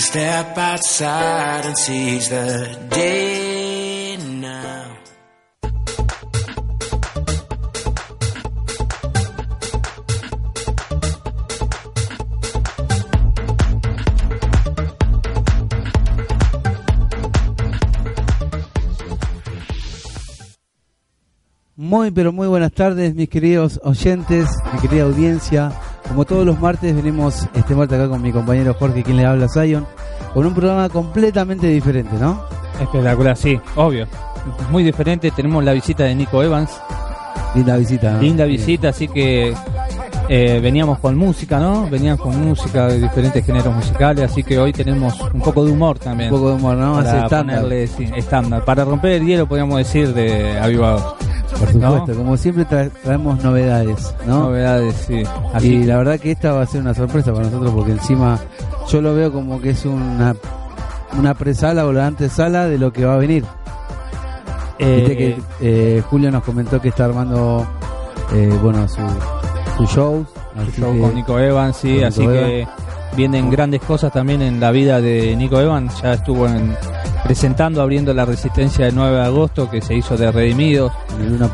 step outside and seize the day now. Muy, pero muy buenas tardes, mis queridos oyentes, mi querida audiencia. Como todos los martes, venimos este martes acá con mi compañero Jorge, quien le habla, Zion, con un programa completamente diferente, ¿no? Espectacular, sí, obvio. Muy diferente, tenemos la visita de Nico Evans. Linda visita, ¿no? Linda visita, así que eh, veníamos con música, ¿no? Venían con música de diferentes géneros musicales, así que hoy tenemos un poco de humor también. Un poco de humor, ¿no? Para estándar. ponerle, sí, estándar. Para romper el hielo, podríamos decir, de avivados. Por supuesto, ¿no? como siempre tra- traemos novedades, ¿no? Novedades, sí. Así y que- la verdad que esta va a ser una sorpresa para nosotros porque encima yo lo veo como que es una una presala o la antesala de lo que va a venir. eh, Viste que eh, Julio nos comentó que está armando eh, bueno su, su show, así show que- con Nico Evans, sí, así que vienen grandes cosas también en la vida de Nico Evans. Ya estuvo en- presentando, abriendo la resistencia del 9 de agosto que se hizo de Redimidos.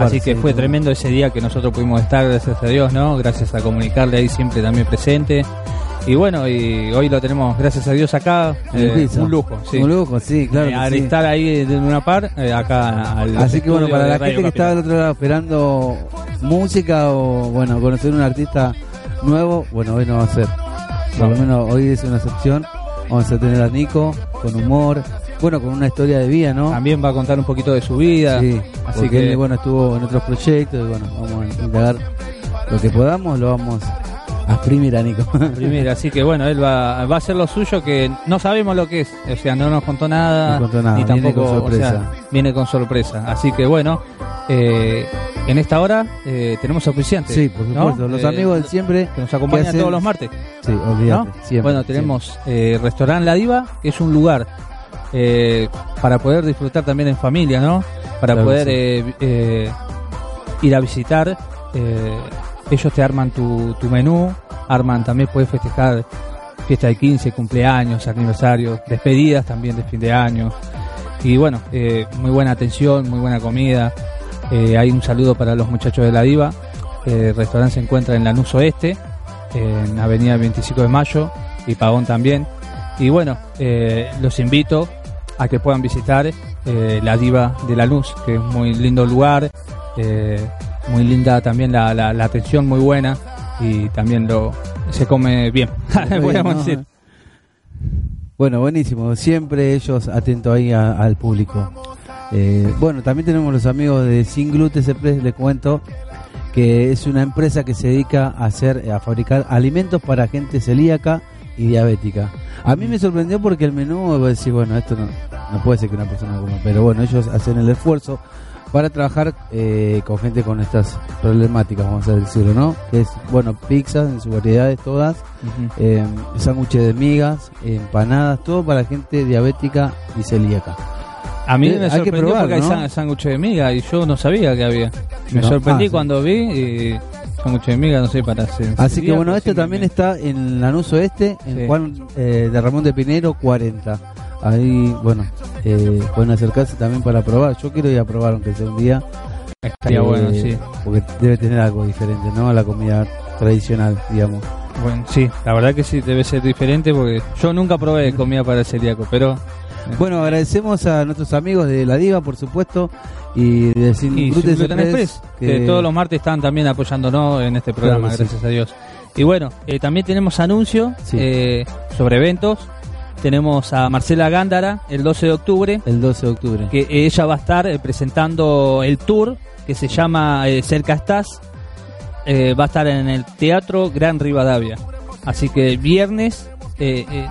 Así que fue tremendo ese día que nosotros pudimos estar, gracias a Dios, ¿no? Gracias a comunicarle ahí siempre también presente. Y bueno, y hoy lo tenemos, gracias a Dios, acá. El eh, un lujo, sí. Un lujo, sí, claro. Eh, al sí. estar ahí de una par, eh, acá al Así que bueno, para la gente que Capital. del otro lado esperando música o bueno, conocer un artista nuevo, bueno, hoy no va a ser. Por lo No. menos hoy es una excepción. Vamos a tener a Nico con humor, bueno, con una historia de vida, ¿no? También va a contar un poquito de su vida. Sí, así que él, bueno, estuvo en otros proyectos y bueno, vamos a indagar lo que podamos, lo vamos a exprimir a Nico. Primero, así que bueno, él va, va a hacer lo suyo que no sabemos lo que es, o sea, no nos contó nada, No contó nada, ni viene tampoco, o sea, viene con sorpresa. Así que bueno, eh, en esta hora eh, tenemos oficiantes. sí, por ¿no? supuesto, los Eh, amigos de siempre que nos acompañan que hacen- todos los martes. Sí, olvídate, ¿no? siempre. bueno, tenemos eh, Restaurant La Diva, que es un lugar para poder disfrutar también en familia, ¿no? Para Claro poder sí. ir a visitar. eh, ellos te arman tu, menú, arman también puedes festejar fiesta de 15, cumpleaños, aniversarios, despedidas también de fin de año. Y bueno, eh, muy buena atención, muy buena comida. Eh, hay un saludo para los muchachos de La Diva. Eh, el restaurante se encuentra en Lanús Oeste, en Avenida 25 de Mayo y Pagón también. Y bueno, los invito a que puedan visitar la Diva de la Luz, que es un muy lindo lugar, muy linda también la, la, la atención, muy buena y también lo se come bien, podríamos ¿no? decir. Bueno, buenísimo. Siempre ellos atentos ahí a- al público. Eh, bueno, también tenemos los amigos de Sin Gluten Express, les cuento que es una empresa que se dedica a hacer, a fabricar alimentos para gente celíaca y diabética. A mí me sorprendió porque el menú, voy a decir, bueno, esto no, no puede ser que una persona coma, pero bueno, ellos hacen el esfuerzo para trabajar eh, con gente con estas problemáticas, vamos a decirlo, ¿no? Que es, bueno, pizzas en sus variedades todas, eh, sándwiches de migas, empanadas, todo para gente diabética y celíaca. A mí Eh, me hay que sorprendió probar, porque hay ¿no? sán- sándwich de miga y yo no sabía que había. Me No, sorprendí ah, sí. cuando vi y sándwich de miga, no sé, para hacer. Así que bueno, me- también está en Lanús Oeste, en Sí. Juan eh, de Ramón de Pinero 40. Ahí, bueno, eh, pueden acercarse también para probar. Yo quiero ir a probar, aunque sea un día. Estaría eh, bueno, sí. Porque debe tener algo diferente, ¿no? A la comida tradicional, digamos. Bueno, sí, la verdad que sí, debe ser diferente porque yo nunca probé comida para el celíaco, pero Bueno, agradecemos a nuestros amigos de La Diva, por supuesto, y de Sin y Express, Express, que todos los martes están también apoyándonos en este programa, Claro que sí. gracias a Dios. Y bueno, eh, también tenemos anuncios Sí. eh, sobre eventos. Tenemos a Marcela Gándara el 12 de octubre, el 12 de octubre. que ella va a estar eh, presentando el tour que se llama eh, Cerca Estás. Eh, va a estar en el Teatro Gran Rivadavia. Así que viernes eh, eh,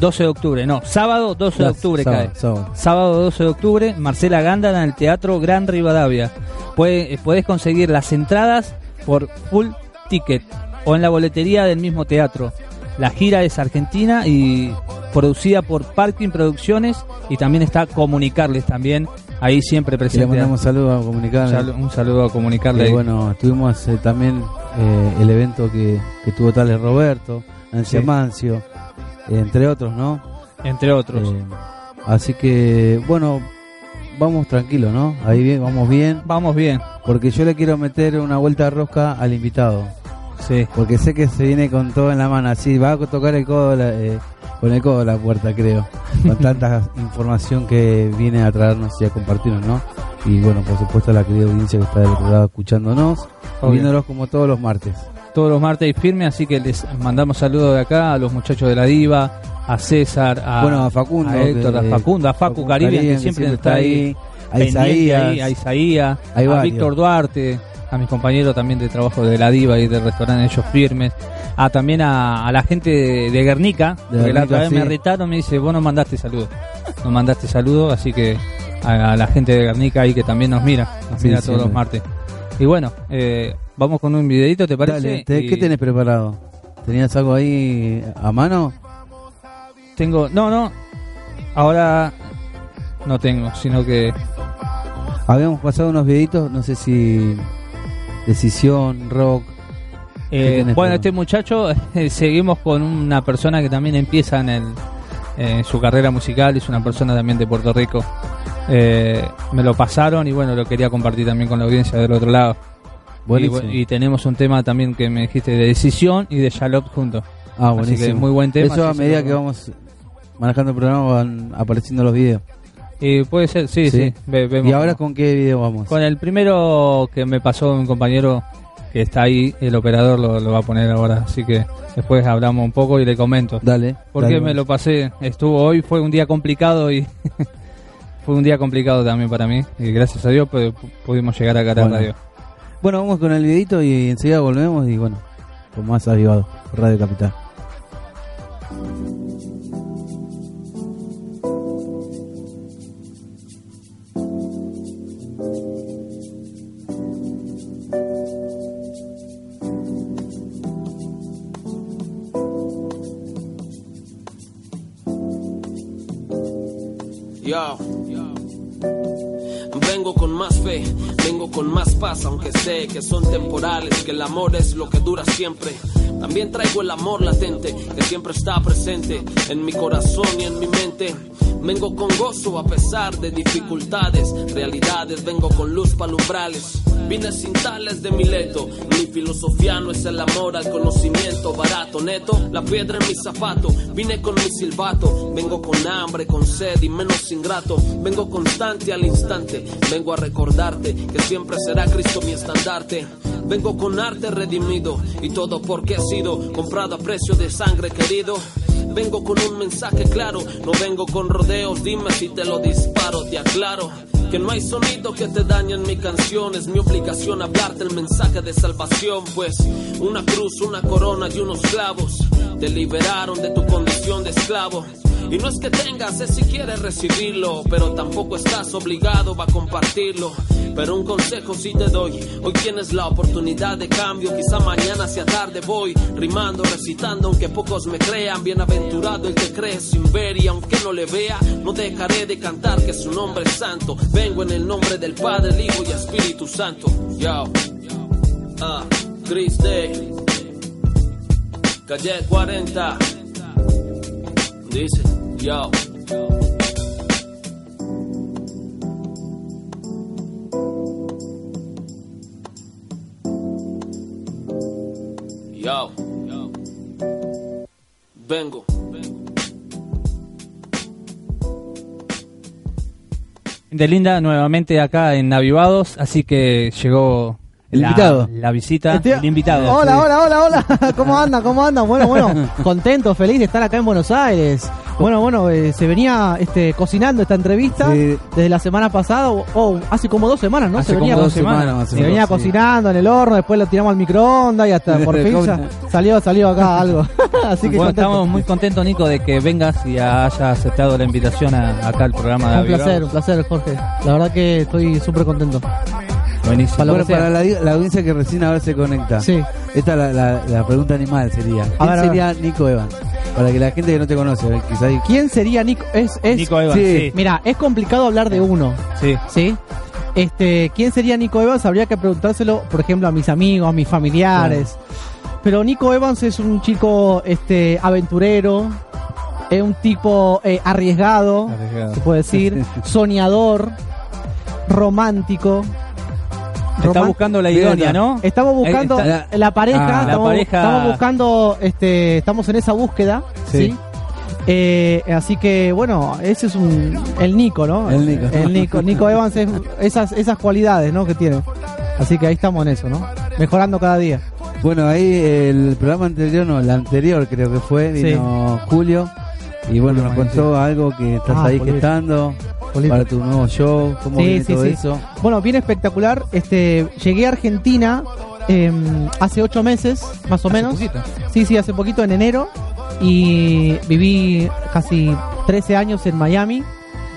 12 de octubre, no, sábado 12 de octubre Sábado, cae. sábado. Sábado 12 de octubre, Marcela Gándara en el Teatro Gran Rivadavia. Puede- Puedes conseguir las entradas por full ticket o en la boletería del mismo teatro. La gira es argentina y producida por Parking Producciones y también está Comunicarles también, ahí siempre Y le presente. mandamos saludos a comunicar. Un salu- un saludo a Comunicarle. Y bueno, tuvimos eh, también eh, el evento que, que tuvo Tales Roberto, Nancy Sí. Amancio, entre otros, ¿no? Entre otros. Eh, así que, bueno, vamos tranquilos, ¿no? Ahí bien, vamos bien, Vamos bien. porque yo le quiero meter una vuelta de rosca al invitado, Sí. porque sé que se viene con todo en la mano, así va a tocar el codo, la- eh, con el codo la puerta, creo, con tanta información que viene a traernos y a compartirnos, ¿no? Y bueno, por supuesto la querida audiencia que está del otro lado escuchándonos, Obvio. viéndolos como todos los martes. Todos los martes firme, así que les mandamos saludos de acá a los muchachos de la Diva, a César, a, bueno, a Facundo, a Héctor, a Facundo, a Facu Caribbean, que siempre está ahí. a Isaías, a Isaías, a. Víctor Duarte, a mis compañeros también de trabajo de la Diva y del restaurante Ellos Firmes, a también a, a la gente de, de Guernica, De que la Guernica, otra vez sí. me retaron, me dice, vos no mandaste saludos, no mandaste saludos, así que a, a la gente de Guernica ahí que también nos mira, nos Sí, mira todos los martes. Y bueno, eh, vamos con un videito, ¿te parece? Dale, te- Y ¿qué tenés preparado? ¿Tenías algo ahí a mano? Tengo, no, no, ahora no tengo, sino que Habíamos pasado unos videitos, no sé si decisión, rock. Eh, bueno, este muchacho, seguimos con una persona que también empieza en, el, en su carrera musical, es una persona también de Puerto Rico. Eh, me lo pasaron y bueno, lo quería compartir también con la audiencia del otro lado. Y, y tenemos un tema también que me dijiste de Decisión y de Shalop juntos. ah, así buenísimo. que muy buen tema, Eso a medida que vamos manejando el programa van apareciendo los videos. Y puede ser, sí, sí. Sí. ve- vemos ¿Y ahora con qué video vamos? Con el primero que me pasó un compañero que está ahí, el operador lo, lo va a poner ahora, así que después hablamos un poco y le comento. Dale. Porque dale, me lo pasé, estuvo hoy, fue un día complicado y fue un día complicado también para mí. Y gracias a Dios pu- pudimos llegar acá a la Bueno. radio. Bueno, vamos con el videito y enseguida volvemos y bueno, con más avivado, Radio Capital. Paz, aunque sé que son temporales, que el amor es lo que dura siempre. También traigo el amor latente, que siempre está presente en mi corazón y en mi mente. Vengo con gozo a pesar de dificultades, realidades, vengo con luz palumbrales. Vine sin tales de Mileto, mi filosofía no es el amor al conocimiento barato, neto, la piedra en mi zapato. Vine con mi silbato, vengo con hambre, con sed y menos ingrato. Vengo constante al instante, vengo a recordarte que siempre será Cristo mi estandarte. Vengo con arte redimido y todo porque he sido comprado a precio de sangre querido. Vengo con un mensaje claro, no vengo con rodeos, dime si te lo disparo, te aclaro. Que no hay sonido que te dañen mi canción, es mi obligación hablarte el mensaje de salvación, pues una cruz, una corona y unos clavos te liberaron de tu condición de esclavo. Y no es que tengas, es si quieres recibirlo, pero tampoco estás obligado a compartirlo. Pero un consejo sí te doy, hoy tienes la oportunidad de cambio, quizá mañana sea tarde voy, rimando, recitando, aunque pocos me crean, bienaventurado el que cree sin ver y aunque no le vea, no dejaré de cantar que su nombre es santo. Vengo en el nombre del Padre, el Hijo y Espíritu Santo. Yo, ah, Chris Day, calle 40. Dice, yo. Yo. Vengo. De Linda nuevamente acá en Avivados, así que llegó El la, invitado. la visita, Estoy- el invitado. Hola, Sí. hola, hola, hola. ¿Cómo andan? ¿Cómo andan? Bueno, bueno, contento, feliz de estar acá en Buenos Aires. Bueno, bueno, eh, se venía este, cocinando esta entrevista Sí. desde la semana pasada, o o hace como dos semanas, ¿no? Hace se venía, como dos semanas, semanas se venía cocinando en el horno, después lo tiramos al microondas y hasta por fin salió, salió acá algo. Así que Bueno, estamos muy contentos, Nico, de que vengas y hayas aceptado la invitación a- acá al programa de Un placer, un placer, Jorge. La verdad que estoy súper contento. Buenísimo. Bueno, para la, la audiencia que recién ahora se conecta. Sí. Esta es la, la- la pregunta animal sería. ¿Quién ver, a ver. sería Nico Evans? Para que la gente que no te conoce, eh, quizá hay- ¿Quién sería Nico? Es, es, Nico Evans, sí. sí. Mira, es complicado hablar de uno. sí. ¿Sí? Este, ¿quién sería Nico Evans? Habría que preguntárselo, por ejemplo, a mis amigos, a mis familiares. Pero Nico Evans es un chico este aventurero, Es un tipo eh, arriesgado, Arriesgado. se puede decir, soñador, romántico. Está buscando la idónea. ¿no? Estamos buscando está. la pareja, Ah, la estamos, pareja. estamos buscando, este, estamos en esa búsqueda, Sí. ¿sí? Eh, así que bueno, ese es un el Nico, ¿no? El Nico. El Nico, Nico Evans es esas esas cualidades, ¿no? Que tiene. Así que ahí estamos en eso, ¿no? Mejorando cada día. Bueno, ahí el programa anterior, no, el anterior creo que fue, vino Julio. Y bueno, nos contó algo que estás Ah, ahí gestando. Para tu nuevo show, cómo Sí, viene sí, todo sí. eso. Bueno, bien espectacular. Este, llegué a Argentina em, hace ocho meses, más o Hace menos. poquito. Sí, sí, hace poquito, en enero. Y viví casi 13 años en Miami.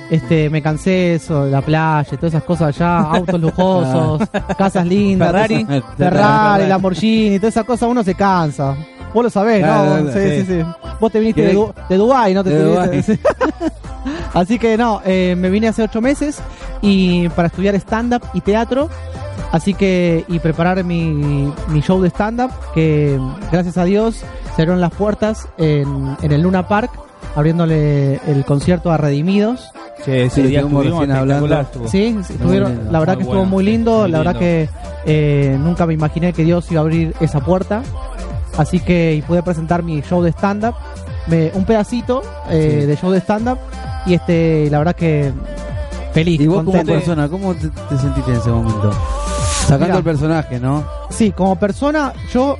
Este, me cansé eso, la playa, todas esas cosas allá, autos lujosos, casas lindas, Ferrari. esas- Ferrari, Lamborghini, todas esas cosas, uno se cansa. Vos lo sabés, Claro, ¿no? claro, Sí, sí, sí. sí. Vos te viniste de, ¿Querés- Du- de Dubái, ¿no? Te De te Dubái. viniste- sí. Así que no, eh, me vine hace ocho meses y para estudiar stand-up y teatro. Así que, y preparar mi, mi show de stand-up, que gracias a Dios se abrieron las puertas en, en el Luna Park, abriéndole el concierto a Redimidos. Sí, Sí, día estuvimos hablando. estuvo. Sí, sí, estuvieron- lindo. la verdad que estuvo muy lindo, muy la verdad que eh, nunca me imaginé que Dios iba a abrir esa puerta. Así que y pude presentar mi show de stand-up, un pedacito eh, Sí. de show de stand-up y este, la verdad que feliz. Y vos como persona, ¿cómo te, te sentiste en ese momento? Sacando Mira. el personaje, ¿no? Sí, como persona, yo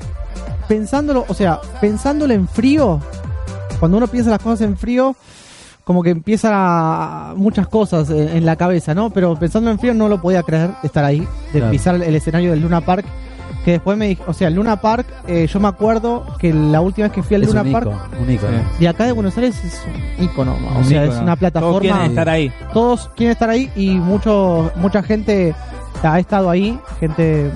pensándolo, o sea, pensándolo en frío, cuando uno piensa las cosas en frío, como que empieza a- muchas cosas en, en la cabeza, ¿no? Pero pensando en frío no lo podía creer estar ahí, de Claro. pisar el escenario del Luna Park. Que después me dijo, o sea, Luna Park, eh, yo me acuerdo que la última vez que fui al Luna un Park, icono, un icono. De acá de Buenos Aires es un ícono, o Un sea, es una Todos plataforma quieren estar ahí. todos quieren estar ahí y mucho mucha gente ha estado ahí, gente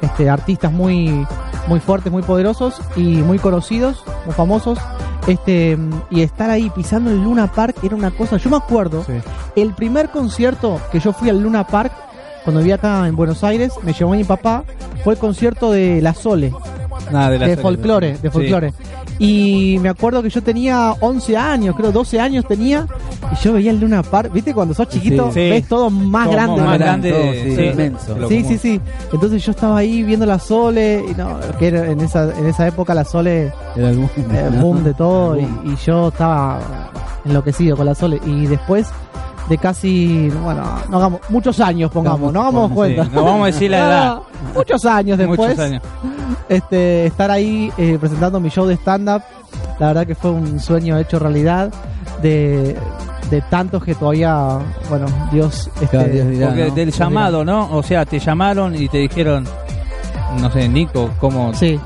este artistas muy muy fuertes, muy poderosos y muy conocidos, muy famosos. Este y estar ahí pisando el Luna Park era una cosa, yo me acuerdo, Sí. el primer concierto que yo fui al Luna Park cuando vivía acá en Buenos Aires, me llevó mi papá, fue el concierto de La Sole, Nada, de la de serie. folclore, de Sí. folclore. Y me acuerdo que yo tenía 11 años, creo 12 años tenía, y yo veía el Luna Park, ¿viste? Cuando sos chiquito, Sí. ves todo más Todo grande. más grande, Todo, sí, sí. inmenso. Lo Sí, sí, sí. Entonces yo estaba ahí viendo la Sole, y no, que era en esa, en esa época la Sole, Era el boom, eh, de todo, y, y yo estaba enloquecido con la Sole. Y después de casi, bueno, no hagamos, muchos años pongamos, no hagamos Sí, cuenta. no vamos a decir la edad. Muchos años después Muchos años. este, estar ahí eh, presentando mi show de stand-up, la verdad que fue un sueño hecho realidad de, de tantos que todavía, bueno, Dios, este, Dios dirá, Porque ¿no? del llamado, ¿no? O sea, te llamaron y te dijeron, no sé, Nico, ¿cómo sí,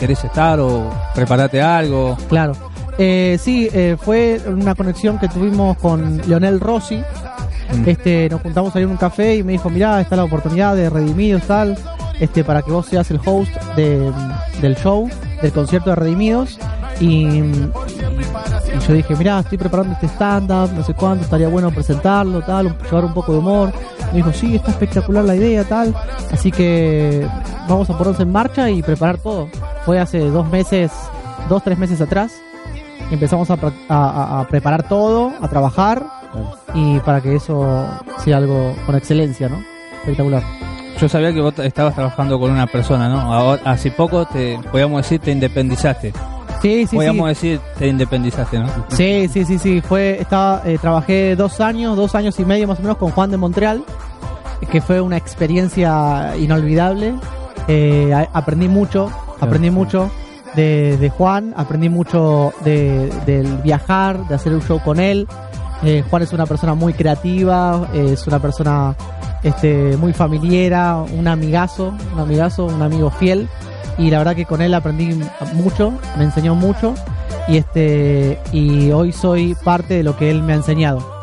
querés estar o preparate algo? claro. Eh, sí, eh, fue una conexión que tuvimos con Leonel Rossi. Mm. Este, nos juntamos ahí en un café y me dijo, mirá, está la oportunidad de Redimidos tal, este, para que vos seas el host de, del show, del concierto de Redimidos. Y, y yo dije, mirá, estoy preparando este stand-up, no sé cuánto, estaría bueno presentarlo, tal, llevar un poco de humor. Me dijo, sí, está espectacular la idea, tal. Así que vamos a ponernos en marcha y preparar todo. Fue hace dos meses, dos, tres meses atrás. Empezamos a, a- a- preparar todo, a trabajar y para que eso sea algo con excelencia, ¿no? Espectacular. Yo sabía que vos estabas trabajando con una persona, ¿no? Ahora, hace poco te, podíamos decir, te independizaste. Sí, sí, podíamos sí. decir, te independizaste, ¿no? Sí, sí, sí, sí. Fue, estaba, eh, trabajé dos años, dos años y medio más o menos con Juan de Montreal, que fue una experiencia inolvidable. Eh, aprendí mucho, aprendí mucho de, Juan, aprendí mucho de, del viajar, de hacer un show con él. Eh, Juan es una persona muy creativa, eh, es una persona este, muy familiera, un amigazo, un amigazo, un amigo fiel. Y la verdad que con él aprendí mucho, me enseñó mucho y este y hoy soy parte de lo que él me ha enseñado.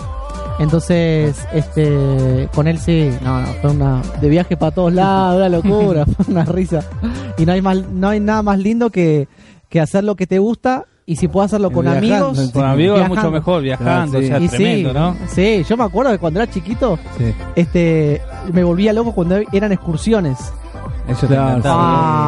Entonces, este con él sí, no, no, fue una de viaje para todos lados, una locura, fue una risa. Y no hay más no hay nada más lindo que, que hacer lo que te gusta y si puedo hacerlo con viajando, amigos, Con amigos es mucho mejor, viajando, Claro, sí. o sea, tremendo, sí, ¿no? Sí, yo me acuerdo que cuando era chiquito, Sí. este me volvía loco cuando eran excursiones. Eso te Claro, encantaba.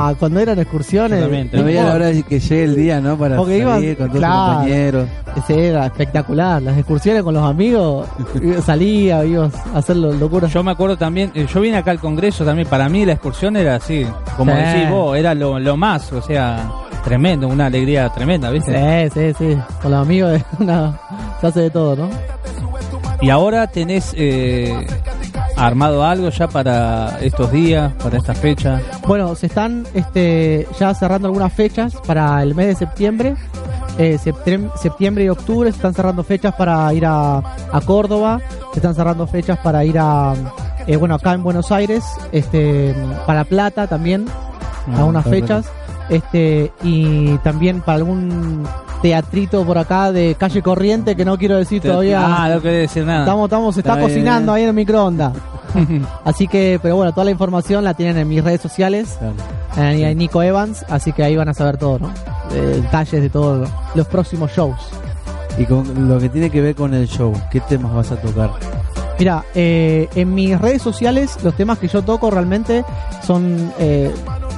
Ah, cuando eran excursiones. No veía la hora de que llegue el día, ¿no? Para Porque salir iban- con todos claro. tus compañeros. Ese era espectacular. Las excursiones con los amigos, salía, ibas a hacer lo- locuras. Yo me acuerdo también, eh, yo vine acá al Congreso también, para mí la excursión era así, como Sí. decís vos, era lo, lo más, o sea, tremendo, una alegría tremenda, ¿viste? Sí, sí, sí. Con los amigos una- se hace de todo, ¿no? Y ahora tenés eh, armado algo ya para estos días, para esta fecha. Bueno, se están este, ya cerrando algunas fechas para el mes de septiembre. Eh, septiembre y octubre se están cerrando fechas para ir a, a Córdoba. Se están cerrando fechas para ir a, eh, bueno, acá en Buenos Aires, este, para Plata también, Ah, algunas fechas. Este, y también para algún teatrito por acá de calle corriente que no quiero decir todavía. Ah, no querés decir nada. Estamos, estamos, se está Está bien. cocinando ahí en el microondas. Así que, pero bueno, toda la información la tienen en mis redes sociales, Claro. en, en Nico Evans, así que ahí van a saber todo, ¿no? Eh, detalles de todos los próximos shows. Y con lo que tiene que ver con el show, ¿qué temas vas a tocar? Mira, eh, en mis redes sociales los temas que yo toco realmente son eh,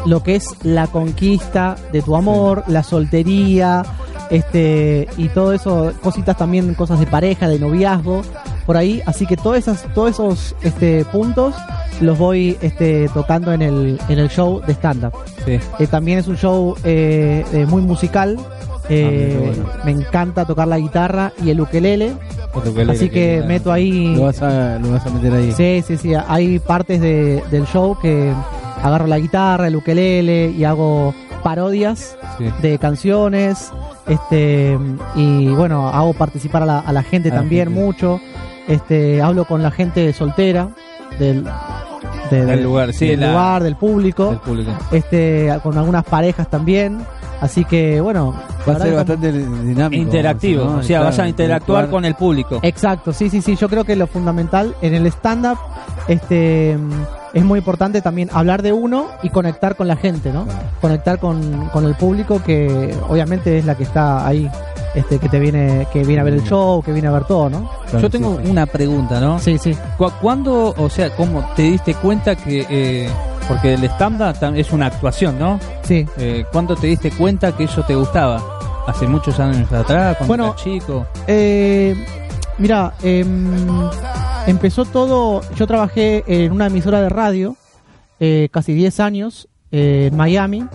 lo que es la conquista de tu amor, la soltería, este y todo eso, cositas también, cosas de pareja, de noviazgo, por ahí. Así que todas esas, todos esos este, puntos los voy este, tocando en el, en el show de stand-up. Sí. Eh, también es un show eh, eh, muy musical. eh, Ah, bueno. Me encanta tocar la guitarra y el ukelele, así que meto ahí Lo vas a, lo vas a meter ahí. Sí, sí, sí. Hay partes de- del show que agarro la guitarra, el ukelele y hago parodias Sí. de canciones. Este y bueno, hago participar a la, a la gente A también gente. mucho. Este hablo con la gente soltera del, de- Del lugar, sí, del la- lugar, del público. del público. Este con algunas parejas también. Así que bueno, Va a ser bastante dinámico. Interactivo, ¿no? o sea, vas a interactuar con el público. Exacto, sí, sí, sí. Yo creo que lo fundamental en el stand-up este, es muy importante también hablar de uno y conectar con la gente, ¿no? Claro. Conectar con, con el público que obviamente es la que está ahí, este, que te viene, que viene a ver el show, que viene a ver todo, ¿no? Claro, Yo tengo sí, sí. una pregunta, ¿no? Sí, sí. ¿Cu- ¿Cuándo, o sea, cómo te diste cuenta que, eh, porque el stand-up es una actuación, ¿no? Sí. Eh, ¿Cuándo te diste cuenta que eso te gustaba? ¿Hace muchos años atrás, cuando Bueno, eras chico? Eh, mira, em, empezó todo. Yo trabajé en una emisora de radio eh, casi 10 años eh, en Miami.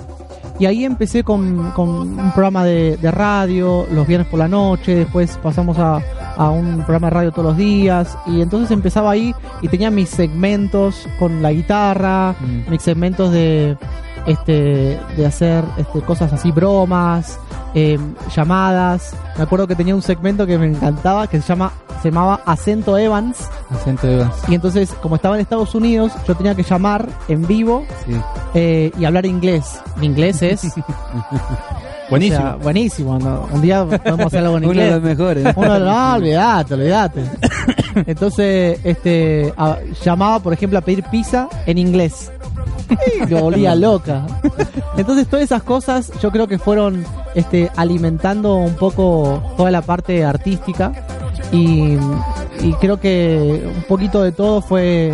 Y ahí empecé con, con un programa de, de radio los viernes por la noche. Después pasamos a, a un programa de radio todos los días. Y entonces empezaba ahí y tenía mis segmentos con la guitarra, Mm. mis segmentos de este de hacer este, cosas así bromas eh, llamadas me acuerdo que tenía un segmento que me encantaba que se llama se llamaba acento Evans Acento de Evans. y entonces como estaba en Estados Unidos yo tenía que llamar en vivo Sí. eh, y hablar inglés mi inglés es Buenísimo. o sea, buenísimo ¿no? un día podemos hacer algo en Uno de inglés los mejores. uno no, olvídate, olvídate. Entonces, este, a- llamaba, por ejemplo, a pedir pizza en inglés. Lo volvía loca. Entonces, todas esas cosas yo creo que fueron este, alimentando un poco toda la parte artística. Y, y creo que un poquito de todo fue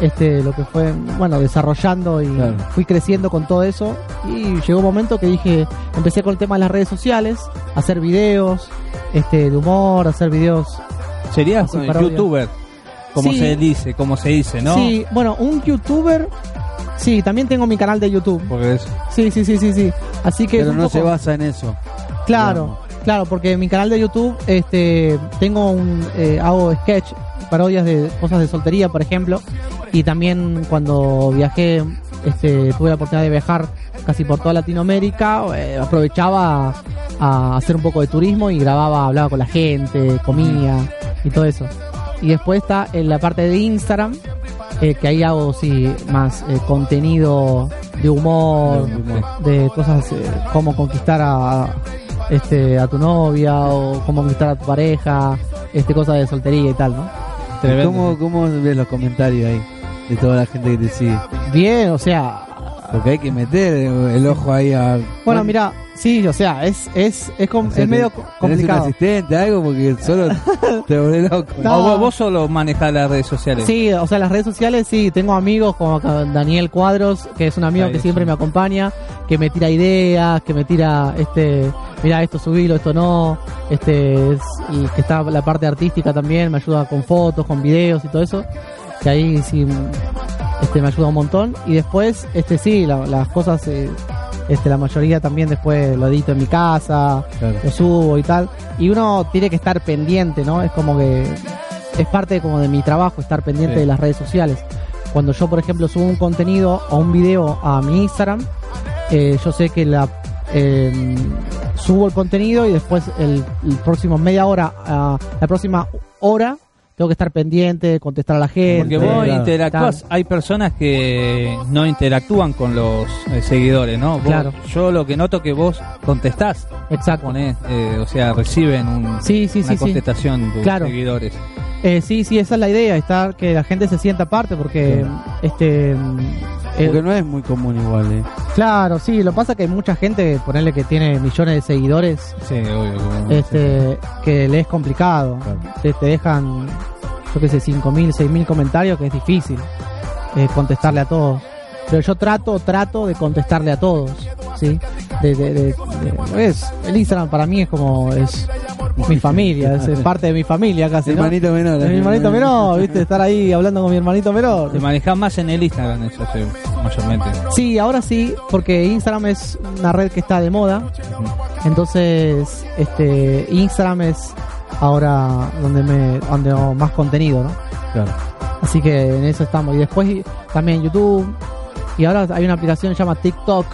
este lo que fue bueno desarrollando y Claro. fui creciendo con todo eso y llegó un momento que dije empecé con el tema de las redes sociales hacer videos este de humor hacer videos Serías parodia. youtuber, como Sí. se dice, como se dice, ¿no? sí bueno un youtuber sí también tengo mi canal de YouTube Porque es, sí sí sí sí sí así que Pero no poco- se basa en eso. Claro, digamos. claro, porque en mi canal de YouTube este tengo un eh, hago sketch, parodias de cosas de soltería, por ejemplo, y también cuando viajé este tuve la oportunidad de viajar casi por toda Latinoamérica, eh, aprovechaba a, a hacer un poco de turismo y grababa, hablaba con la gente, comía y todo eso. Y después está en la parte de Instagram, eh, que ahí hago sí más eh, contenido de humor, De humor. de cosas eh, como conquistar a este a tu novia o cómo conquistar a tu pareja, este cosas de soltería y tal, ¿no? ¿Cómo, ¿Cómo ves los comentarios ahí de toda la gente que te sigue? Bien, o sea, Porque hay que meter el ojo ahí a. Bueno, mira, sí, o sea, es es es, com- O sea, es medio te- un asistente, algo, porque solo te volvés loco. No. O vos, vos solo manejás las redes sociales. Sí, o sea, las redes sociales sí, tengo amigos como acá Daniel Cuadros, que es un amigo Ahí que sí. siempre me acompaña, que me tira ideas, que me tira este, mira esto subilo, esto no, este es el que está la parte artística también, me ayuda con fotos, con videos y todo eso, que ahí sí este me ayuda un montón y después este sí, la- las cosas eh, este la mayoría también después lo edito en mi casa, Claro. lo subo y tal. Y uno tiene que estar pendiente, ¿no? Es como que es parte como de mi trabajo estar pendiente Sí. de las redes sociales. Cuando yo, por ejemplo, subo un contenido o un video a mi Instagram, eh, yo sé que la eh, subo el contenido y después el, el próximo media hora, a la próxima hora, tengo que estar pendiente, contestar a la gente. Porque vos Claro. interactúas, hay personas que no interactúan con los eh, seguidores, ¿no? Vos- Claro. Yo lo que noto que vos contestás, Exacto. ponés, eh, o sea, reciben un, Sí, sí, una sí, sí. contestación tus Claro. seguidores. Eh, sí, sí, esa es la idea, estar que la gente se sienta parte, porque este eh, Porque no es muy común igual, eh. claro, sí, lo pasa que hay mucha gente, ponerle que tiene millones de seguidores, Sí, obvio. como- este, que le es complicado, Claro. te, te dejan, yo qué sé, 5.000, 6.000 comentarios, que es difícil eh, contestarle a todos. Pero yo trato, trato de contestarle a todos, ¿sí? De, de, de- de- es, el Instagram para mí es como, es mi familia, es, parte de mi familia casi, Mi ¿no? hermanito menor. Es mi hermanito menor, ¿viste? Estar ahí hablando con mi hermanito menor. Te manejás más en el Instagram, eso sí, mayormente. Sí, ahora sí, porque Instagram es una red que está de moda. Entonces, este Instagram es ahora donde me donde hago más contenido, ¿no? Claro. Así que en eso estamos. Y después también YouTube. Y ahora hay una aplicación que se llama TikTok.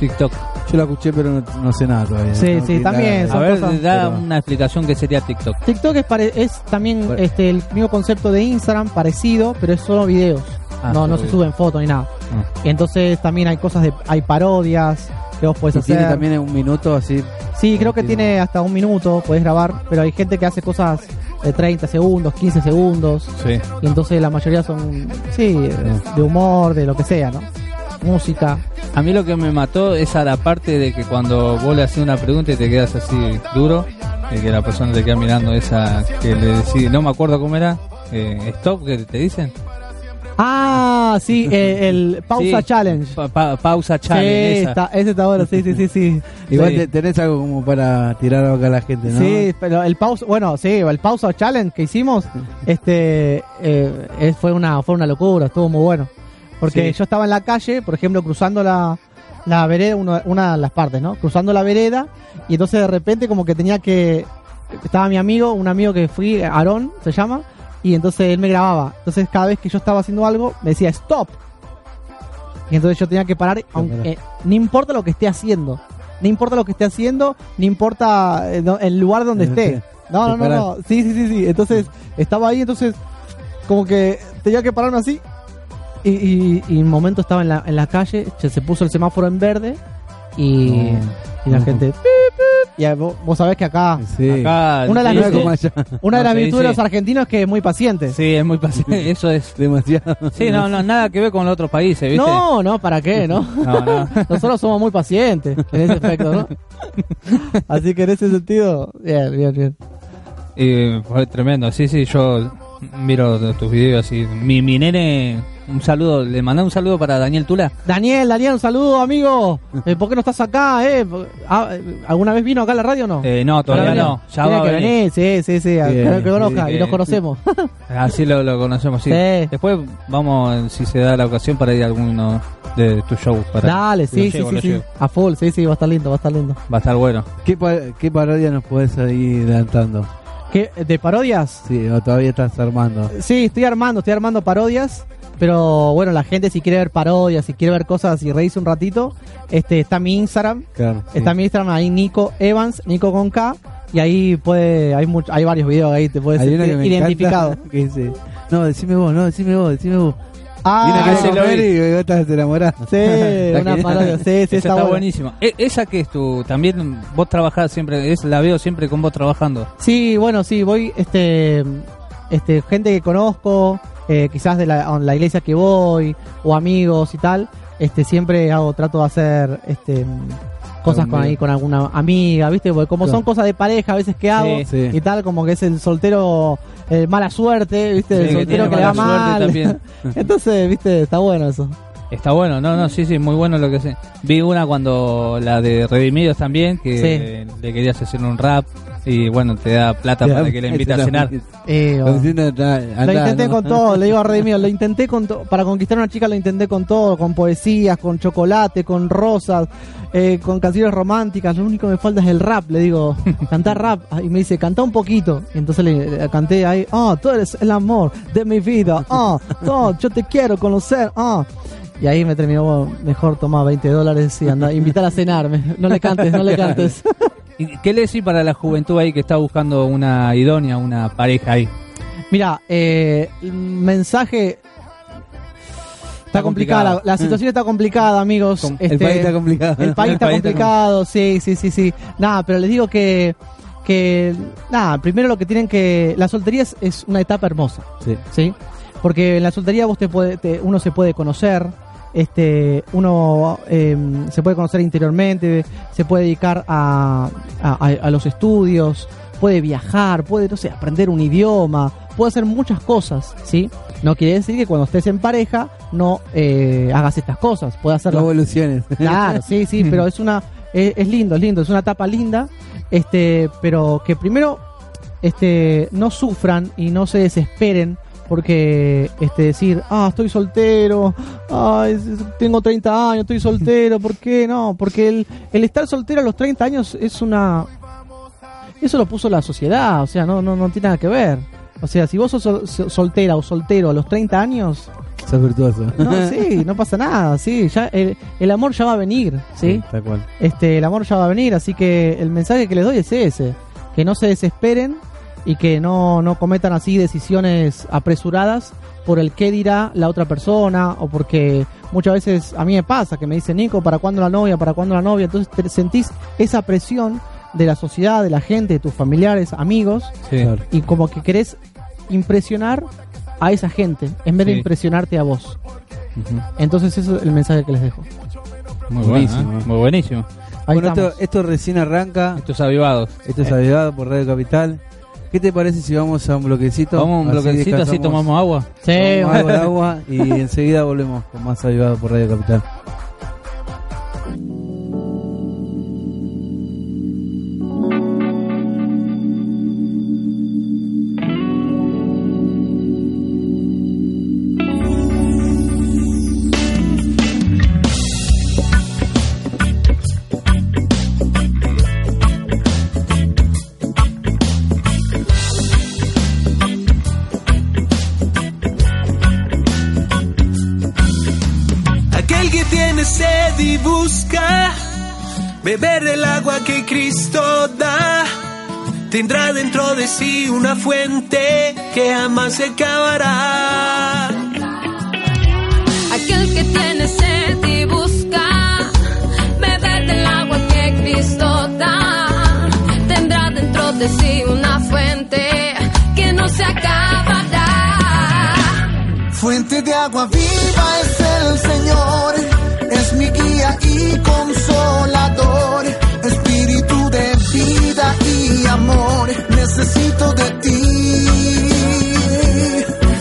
TikTok. Yo la escuché, pero no, no sé nada todavía. Sí, sí, también. A ver, cosas- da pero- una explicación que sería TikTok. TikTok es, pare- es también Bueno. este el mismo concepto de Instagram, parecido, pero es solo videos. Ah, no, no se suben fotos ni nada. Ah. Entonces también hay cosas de, hay parodias que vos podés Y hacer. tiene también un minuto así. Sí, creo que tiene hasta un minuto, puedes grabar, pero hay gente que hace cosas de 30 segundos, 15 segundos, Sí. y entonces la mayoría son, sí, de humor, de lo que sea, ¿no? Música. A mí lo que me mató es a la parte de que cuando vos le haces una pregunta y te quedas así duro, y que la persona te queda mirando esa que le decís, no me acuerdo cómo era, eh, stop, que te dicen. Ah, sí, eh, el Pausa Sí. Challenge. Pa- pa- pausa challenge. sí, esa. está, ese está bueno, sí, sí, sí, sí. Igual Sí. te- tenés algo como para tirar acá a la gente, ¿no? Sí, pero el pausa, bueno, sí, el pausa challenge que hicimos, este, eh, es- fue una, fue una locura, estuvo muy bueno, porque Sí. yo estaba en la calle, por ejemplo, cruzando la, la vereda, uno- una de las partes, ¿no? Cruzando la vereda y entonces de repente como que tenía que, estaba mi amigo, un amigo que fui, Aarón se llama, y entonces él me grababa, entonces cada vez que yo estaba haciendo algo me decía stop, y entonces yo tenía que parar, aunque, eh, no importa lo que esté haciendo. No importa lo que esté haciendo, no importa eh, el lugar donde esté. No, no, no, no. Sí, sí, sí, sí. Entonces, estaba ahí, entonces, como que tenía que pararme así. Y, y, y un momento estaba en la, en la calle, se, se puso el semáforo en verde y, y la No. gente. Y vos, vos sabés que acá, Sí. Acá, Una de las No es sí, como allá. una de No, las sí, virtudes de los argentinos es que es muy paciente. Sí, es muy paciente. Eso es. Demasiado. Sí, no, no, nada que ver con los otros países, ¿viste? No, no, ¿para qué, no? No, no. Nosotros somos muy pacientes en ese aspecto, ¿no? Así que en ese sentido, bien, bien, bien. Y fue tremendo. Sí, sí, yo miro tus videos y mi, mi nene, un saludo, le mandé un saludo para Daniel Tula. Daniel, Daniel, un saludo, amigo. Eh, ¿Por qué no estás acá, eh? Ah, ¿Alguna vez vino acá a la radio o no? Eh, no, todavía no. Ya Tiene va a que venir. venir, sí, sí, sí, a- Bien, que conozca, sí, y nos conocemos. Así lo, lo conocemos, sí. Sí. Después vamos, si se da la ocasión, para ir a alguno de tus shows. Para, Dale, sí, sí, llevo, sí, sí. A full, sí, sí, va a estar lindo, va a estar lindo. Va a estar bueno. ¿Qué, pa- ¿Qué parodia nos podés ir adelantando? ¿Qué, ¿De parodias? Sí, o todavía estás armando. Sí, estoy armando, estoy armando parodias. Pero bueno, la gente si quiere ver parodias, si quiere ver cosas y reírse un ratito, este está mi Instagram. Claro. sí. Está mi Instagram ahí, Nico Evans, Nico con K. Y ahí puede, hay much- hay varios videos ahí, te puedes Hay uno que me identificado. encanta, que dice, no, decime vos, no, decime vos, decime vos. Ah, Viene a lo comer y vos estás enamorado. Sí, La una parodia. Sí, sí, Esa está, buenísima. E- esa que es tu, también vos trabajás siempre, es, la veo siempre con vos trabajando. Sí, bueno, sí, voy, este, este, gente que conozco, eh, quizás de la, iglesia que voy, o amigos y tal, este siempre hago trato de hacer este cosas con ahí con alguna amiga, ¿viste? Porque como son cosas de pareja a veces que hago Sí, sí. y tal, como que es el soltero eh, mala suerte, ¿viste? Sí, el soltero que, le va mal. también. Entonces, ¿viste? Está bueno eso. Está bueno, no, no, sí, sí, muy bueno lo que sé. Vi una cuando la de Redimidos también, que le querías hacer un rap y bueno, te da plata para que le invite a cenar. Eh, o- Como diciendo, "Anda, Lo intenté ¿no?". con todo, le digo a Redimido, lo intenté con to- para conquistar a una chica lo intenté con todo, con poesías, con chocolate, con rosas, eh, con canciones románticas, lo único que me falta es el rap, le digo, cantar rap, Ah, y me dice, canta un poquito, y entonces le, le canté ahí, oh, tú eres el amor de mi vida, oh, no, yo te quiero conocer, oh. Y ahí me terminó, bueno, mejor toma 20 dólares y anda, invitar a cenarme, no le cantes, no le cantes. ¿Y ¿Qué le decís para la juventud ahí que está buscando una idónea, una pareja ahí? Mira, eh, mensaje está complicada, la, la situación está complicada, amigos. Com- El Este, país está complicado. el país El está complicado, sí, sí, sí, sí. Nada, pero les digo que que nada, primero lo que tienen que la soltería es, es una etapa hermosa, Sí. ¿sí? Porque en la soltería vos te puede, te- uno se puede conocer, este, uno eh, se puede conocer interiormente, se puede dedicar a, a, los estudios, puede viajar, puede, no sé, aprender un idioma, puede hacer muchas cosas, ¿sí? No quiere decir que cuando estés en pareja no eh, hagas estas cosas, puede No hacerlo evoluciones. Claro, sí, sí, pero es una es, es lindo, es lindo, es una etapa linda, este, pero que primero este no sufran y no se desesperen porque este decir, ah, estoy soltero, ay, tengo 30 años, estoy soltero, ¿por qué? No, porque el, el estar soltero a los 30 años es una eso lo puso la sociedad, o sea, no no no tiene nada que ver. O sea, si vos sos sol- soltera o soltero a los 30 años, Sos virtuoso. no, sí, no pasa nada, sí, ya el, el amor ya va a venir, ¿sí? Tal cual. Este, el amor ya va a venir, así que el mensaje que les doy es ese, que no se desesperen y que no, no cometan así decisiones apresuradas por el qué dirá la otra persona o porque muchas veces a mí me pasa que me dicen Nico, ¿para cuándo la novia? ¿Para cuándo la novia? Entonces te sentís esa presión de la sociedad, de la gente, de tus familiares, amigos Sí. Y como que querés impresionar a esa gente en vez de impresionarte a vos. Entonces eso es el mensaje que les dejo. Muy Buenísimo, buenísimo. ¿eh? Muy buenísimo. Ahí bueno, esto, estamos. esto recién arranca. Estos avivados. Esto es avivado por Radio Capital. ¿Qué te parece si vamos a un bloquecito? Vamos a un bloquecito, así tomamos agua. Sí, tomamos algo de agua y enseguida volvemos con más avivado por Radio Capital. Y busca beber del agua que Cristo da, tendrá dentro de sí una fuente que jamás se acabará. Aquel que tiene sed y busca beber del agua que Cristo da, tendrá dentro de sí una fuente que no se acabará. Fuente de agua viva es el Señor, espíritu de vida y amor, necesito de ti.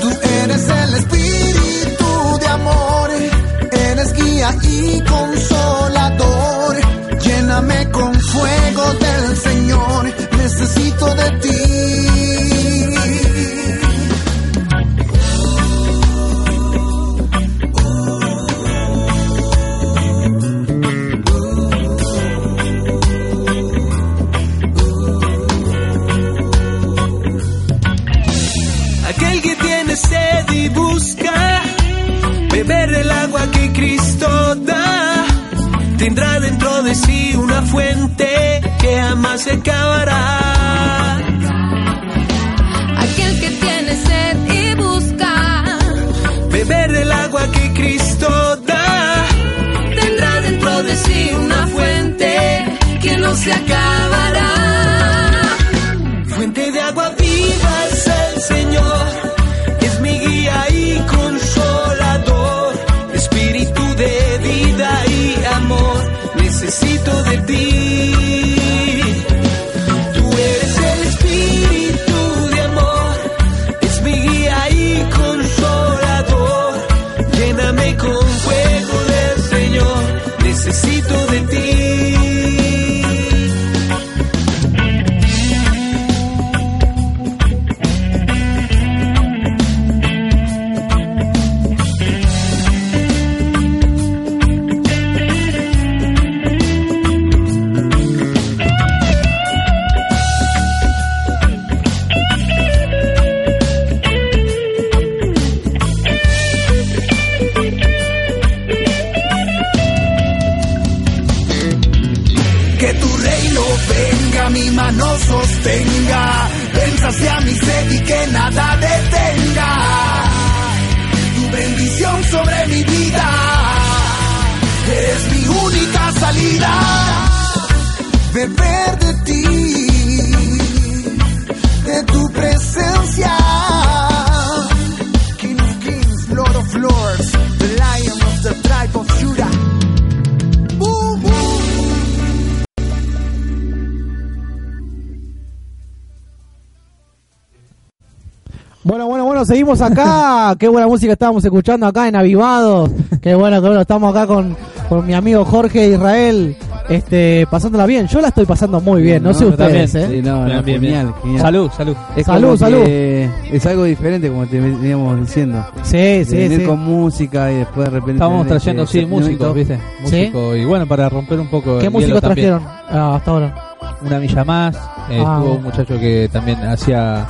Tú eres el espíritu de amor, eres guía y consolador, lléname con fuego del Señor, necesito de ti. Tendrá dentro de sí una fuente que jamás se acabará. Aquel que tiene sed y busca Beber del agua que Cristo da, tendrá dentro de sí una fuente que no se acabará. Acá. Qué buena música estábamos escuchando acá en Avivados. Qué bueno, qué bueno, estamos acá con, con mi amigo Jorge Israel, este, pasándola bien. Yo la estoy pasando muy bien, no, sé ustedes, también. ¿eh? Sí, no, Bien, no, bien, bien. genial, genial. Salud, salud. Es Salud, salud. Es algo diferente, como te veníamos diciendo. Sí, De sí, venir sí. con música y después de repente. Estábamos trayendo, ese sí, músicos. ¿viste? Músicos. Y bueno, para romper un poco ¿Qué músicos trajeron ah, hasta ahora? Una milla más. eh, Ah. Estuvo un muchacho que también hacía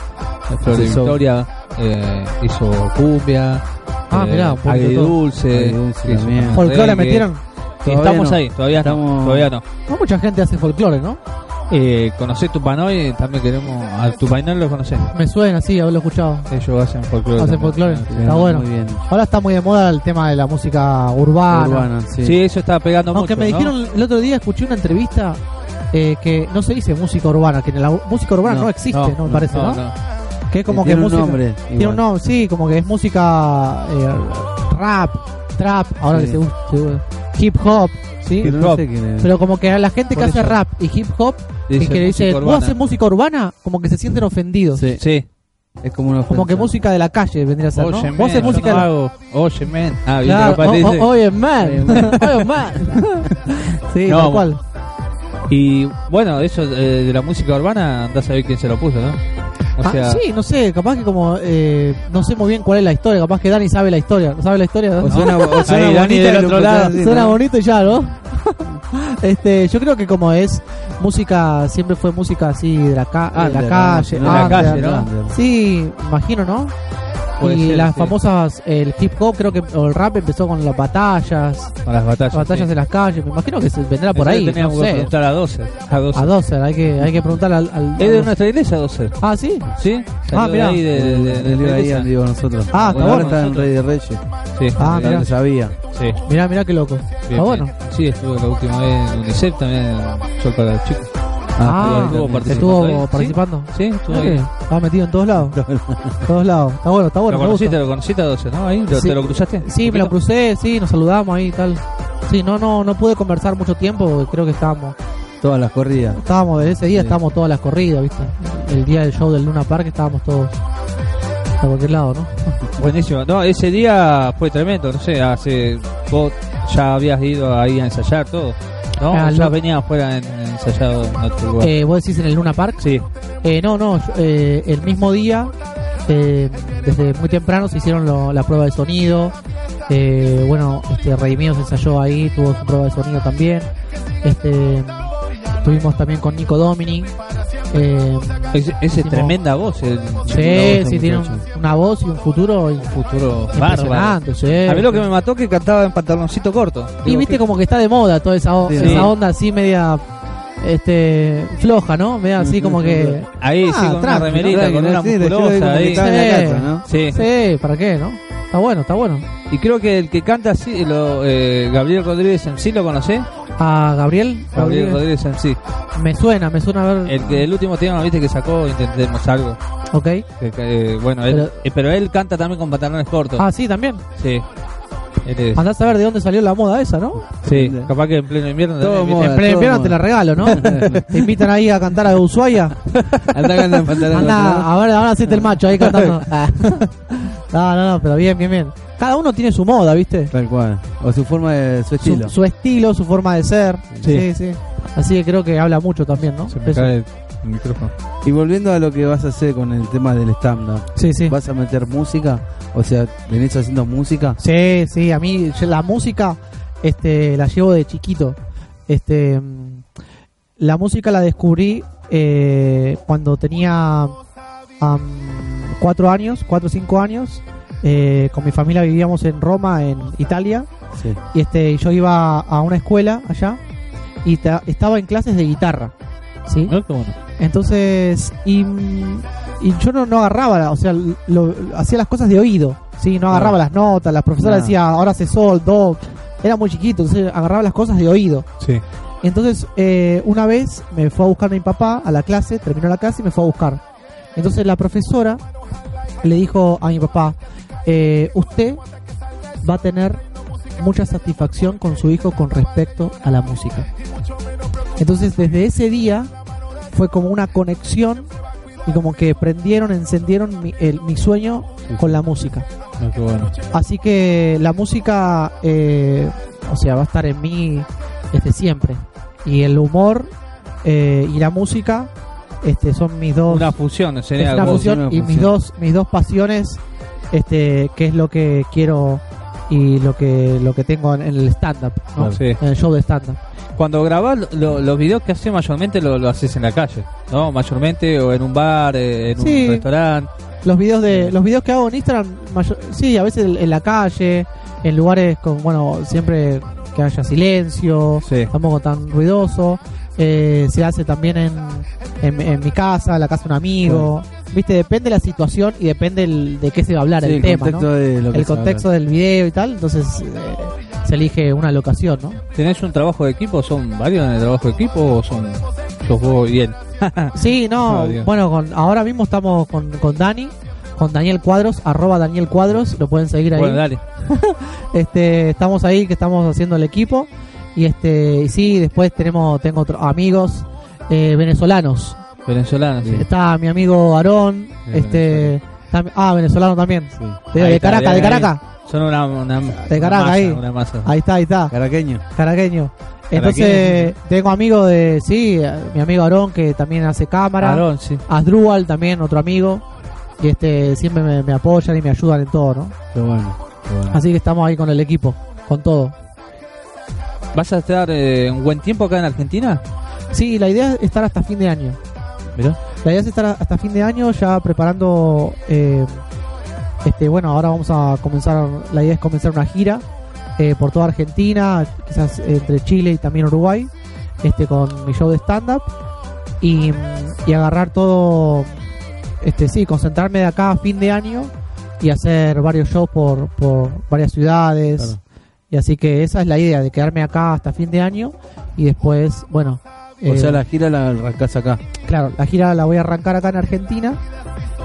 Flor de. Victoria. Eh, hizo cumbia. Ah, eh, mirá, agridulce. Un ¿Folclore metieron? Todavía estamos no. ahí, todavía no. Estamos- Todavía no. No mucha gente hace folclore, ¿no? Eh, conocés Tupanoy, también queremos. A Tupainoy lo conocés. Me suena, sí, haberlo escuchado. Ellos hacen folclore. Hacen también. folclore. Está bueno. Muy bien. Ahora está muy de moda el tema de la música urbana. Urbana, sí. Sí, eso está pegando Aunque mucho. me ¿no? dijeron el otro día, escuché una entrevista eh, que no se dice música urbana, que en la música urbana no, No, existe, no, me parece, ¿no? Que es como Que que, tiene un música. nombre, Tiene igual. un nombre, sí, como que es música eh, rap, trap, ahora Sí. que se usa, hip hop, ¿sí? Pero como que a la gente que hace rap y hip hop, y que le dice, ¿vos haces música urbana? Como que se sienten ofendidos. Sí, Sí. es como una Como que música de la calle vendría a ser, ¿no? Oye, Vos haces música de la hago. Oye, men. Ah, bien, Claro, capaz o- dice- o- oye, man. Oye, man. Man. sí, No, tal cual. Y bueno, eso eh, de la música urbana, andás a saber quién se lo puso, ¿no? O Ah, sea, sí, no sé, capaz que como eh, no sé muy bien cuál es la historia, capaz que Dani sabe la historia, ¿no sabe la historia? O suena, o suena Ahí, bonita del otro lado. Suena ¿no? bonito y ya, ¿no? este, yo creo que como es música, siempre fue música así de la, ca- de la calle, ¿no? De la under, calle, ¿no? Sí, imagino, ¿no? Puede y ser, las sí. famosas, el hip hop creo que, o el rap empezó con las batallas, con las batallas. las batallas sí. en las calles, me imagino que se vendrá por ahí, le no teníamos que sé. preguntar a 12. A 12. A Dozer, hay que, hay que preguntarle al... al- Es de nuestra iglesia 12. Ah, ¿sí? ¿Sí? Ah, Salió de mirá. ahí de, de, de- de la iglesia. digo nosotros. Ah, está ahora bueno. está en. Rey de Reyes. Sí. Ah, Ya mirá. lo sabía. Sí. Mirá, mirá qué loco. Bien, Está bueno. bien. Sí, estuvo la última vez en UNICEF también, Sol para los chicos. Ah, estuvo también. participando. ¿Estuvo participando? Sí, estuvo Ah, ahí. Estaba metido en todos lados. todos lados. Está bueno, está bueno. ¿Lo conociste? ¿Lo conociste a 12, no? Ahí, ¿Lo- Sí. ¿Te lo cruzaste? Sí, me lo crucé, sí, nos saludamos ahí y tal. Sí, no, no, no pude conversar mucho tiempo creo que estábamos, Todas las corridas. estábamos ese día estábamos todas las corridas, ¿viste? El día del show del Luna Park estábamos todos a cualquier lado, ¿no? Buenísimo. No, ese día fue tremendo, no sé, hace vos ya habías ido ahí a ensayar todo, ¿no? Ah, O venías afuera en, en ensayado en otro lugar. Eh, ¿Vos decís en el Luna Park? sí, Eh, no, no, eh, el mismo día, eh, desde muy temprano se hicieron lo- la prueba de sonido. Bueno, este, Redimidos ensayó ahí, tuvo su prueba de sonido también. Este, estuvimos también con Nico Dominic. Eh, hicimos- tremenda voz. El, sí, voz, sí, tiene un- una voz y un futuro un futuro bárbaro. impresionante. sí. A mí lo que me mató que cantaba en pantaloncito corto. Y Digo, viste ¿qué- como que está de moda toda esa, Sí, esa ¿no? onda así media este floja, ¿no? Media así como que... Ahí sí, Ah, con una remerita, ¿no? con una musculosa ahí. Sí. casa, ¿no? Sí. Sí, ¿para qué, no? Está bueno, está bueno. Y creo que el que canta así, lo, eh, Gabriel Rodríguez en sí, ¿lo conocés? A Gabriel, Gabriel Rodríguez. Rodríguez en sí. Me suena, me suena a ver. El, que, el último tema, viste, que sacó, intentemos algo. Ok. Que- que, eh, bueno, él, Pero- eh, pero él canta también con pantalones cortos. Ah, sí, también. Sí. Andás a ver de dónde salió la moda esa, ¿no? sí, capaz que en pleno invierno Todo. En pleno invierno moda. te la regalo, ¿no? te invitan ahí a cantar a Ushuaia. Pantalones. Anda, a ver, ahora hacete el macho ahí cantando. Ah. no, no, no, pero bien, bien, bien. Cada uno tiene su moda, ¿viste? Tal cual. O su forma de su Su, estilo. su estilo, su forma de ser. Sí. Sí. sí, Así que creo que habla mucho también, ¿no? Se me Eso. cae el, micrófono. Y volviendo a lo que vas a hacer con el tema del stand-up. Sí, sí. ¿Vas a meter música? O sea, ¿venís haciendo música? Sí, sí, a mí la música este la llevo de chiquito. Este mm, la música la descubrí eh, cuando tenía cuatro años, cuatro o cinco años. Eh, con mi familia vivíamos en Roma, en Italia, Sí. y este yo iba a una escuela allá y ta- estaba en clases de guitarra. ¿Sí? Bueno. Entonces, y, y yo no, no agarraba, o sea, lo- hacía las cosas de oído, ¿sí? No agarraba las notas, la profesora decía, ahora hace sol, do, era muy chiquito, entonces agarraba las cosas de oído. Sí. Entonces, eh, una vez me fue a buscar mi papá a la clase, terminó la clase y me fue a buscar. Entonces la profesora le dijo a mi papá, eh, usted va a tener mucha satisfacción con su hijo con respecto a la música. Entonces desde ese día fue como una conexión y como que prendieron, encendieron mi, el- mi sueño con la música. No, qué bueno. Así que la música, eh, o sea, va a estar en mí desde siempre. Y el humor eh, y la música este, son mis dos... Una fusión, sería es una algo- fusión y mis dos, mis dos pasiones, este, que es lo que quiero y lo que lo que tengo en el stand-up, ¿no? Claro. Sí. en el show de stand-up. Cuando grabás lo- los videos que haces mayormente lo, lo haces en la calle, ¿no? Mayormente o en un bar, eh, en Sí. un restaurante. Los videos de los videos que hago en Instagram, mayor- sí, a veces en, la calle, en lugares con, bueno, siempre que haya silencio, tampoco tan ruidoso. Eh, se hace también en, en, en mi casa, en la casa de un amigo. Viste, depende de la situación y depende el- de qué se va a hablar, Sí, el, el tema, contexto ¿no? de lo que el contexto del video y tal. Entonces eh, se elige una locación, ¿no? ¿Tenés un trabajo de equipo? ¿Son varios en el trabajo de equipo o son sos vos y él? Sí, no, bueno, con, ahora mismo estamos con, con Dani, con Daniel Cuadros, arroba Daniel Cuadros, lo pueden seguir ahí. Bueno, dale. este estamos ahí que estamos haciendo el equipo y este y sí después tenemos tengo otros amigos eh, venezolanos Venezolano, sí. está mi amigo Aarón este ah venezolano también Sí. de, Caracas de. Caracas Son una, una, De una Caracas, masa, ahí. una masa. ahí está ahí está Caraqueño. caraqueño entonces tengo amigos de sí mi amigo Aarón que también hace cámara Aarón, sí. Asdrúbal también otro amigo y este siempre me, me apoyan y me ayudan en todo no Qué bueno. qué bueno. así que estamos ahí con el equipo con todo ¿Vas a estar eh, un buen tiempo acá en Argentina? sí la idea es estar hasta fin de año Mirá. La idea es estar hasta fin de año ya preparando. eh, este Bueno, ahora vamos a comenzar. La idea es comenzar una gira eh, por toda Argentina, quizás entre Chile y también Uruguay, este con mi show de stand-up. Y, y agarrar todo. Este sí, concentrarme de acá a fin de año y hacer varios shows por, por varias ciudades. Claro. Y así que esa es la idea, de quedarme acá hasta fin de año y después, bueno. O eh, sea, la gira la arrancás acá. Claro, la gira la voy a arrancar acá en Argentina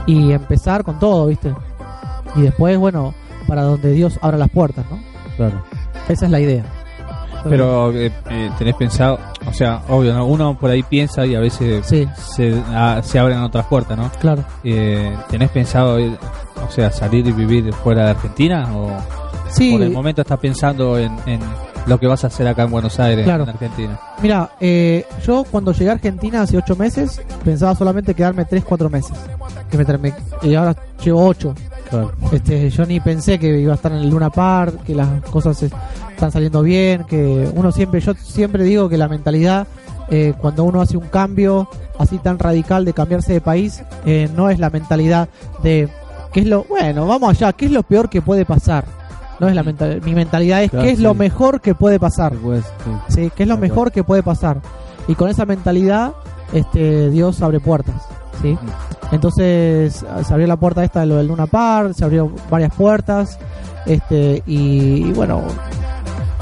y empezar con todo, ¿viste? Y después, bueno, para donde Dios abra las puertas, ¿no? Claro. Esa es la idea. Pero eh, eh, tenés pensado, o sea, obvio, ¿no? uno por ahí piensa y a veces Sí, se, se abren otras puertas, ¿no? claro. Eh, ¿Tenés pensado, ir, o sea, salir y vivir fuera de Argentina? ¿O Sí, por el momento estás pensando en, en lo que vas a hacer acá en Buenos Aires, Claro. en Argentina? mira, eh, yo cuando llegué a Argentina hace ocho meses, pensaba solamente quedarme tres, cuatro meses. Que me, y ahora llevo ocho. Claro. Este, yo ni pensé que iba a estar en el Luna Park, que las cosas es- están saliendo bien, que uno siempre, yo siempre digo que la mentalidad, eh, cuando uno hace un cambio así tan radical de cambiarse de país, eh, no es la mentalidad de, ¿qué es lo, bueno, vamos allá, ¿qué es lo peor que puede pasar? No es la mentalidad, mi mentalidad es, Claro, ¿qué es lo mejor que puede pasar? Después, sí. Sí, ¿qué es lo mejor que puede pasar? Y con esa mentalidad, este, Dios abre puertas, ¿sí? Entonces se abrió la puerta esta de lo del Luna Park, se abrió varias puertas, este, y, y bueno,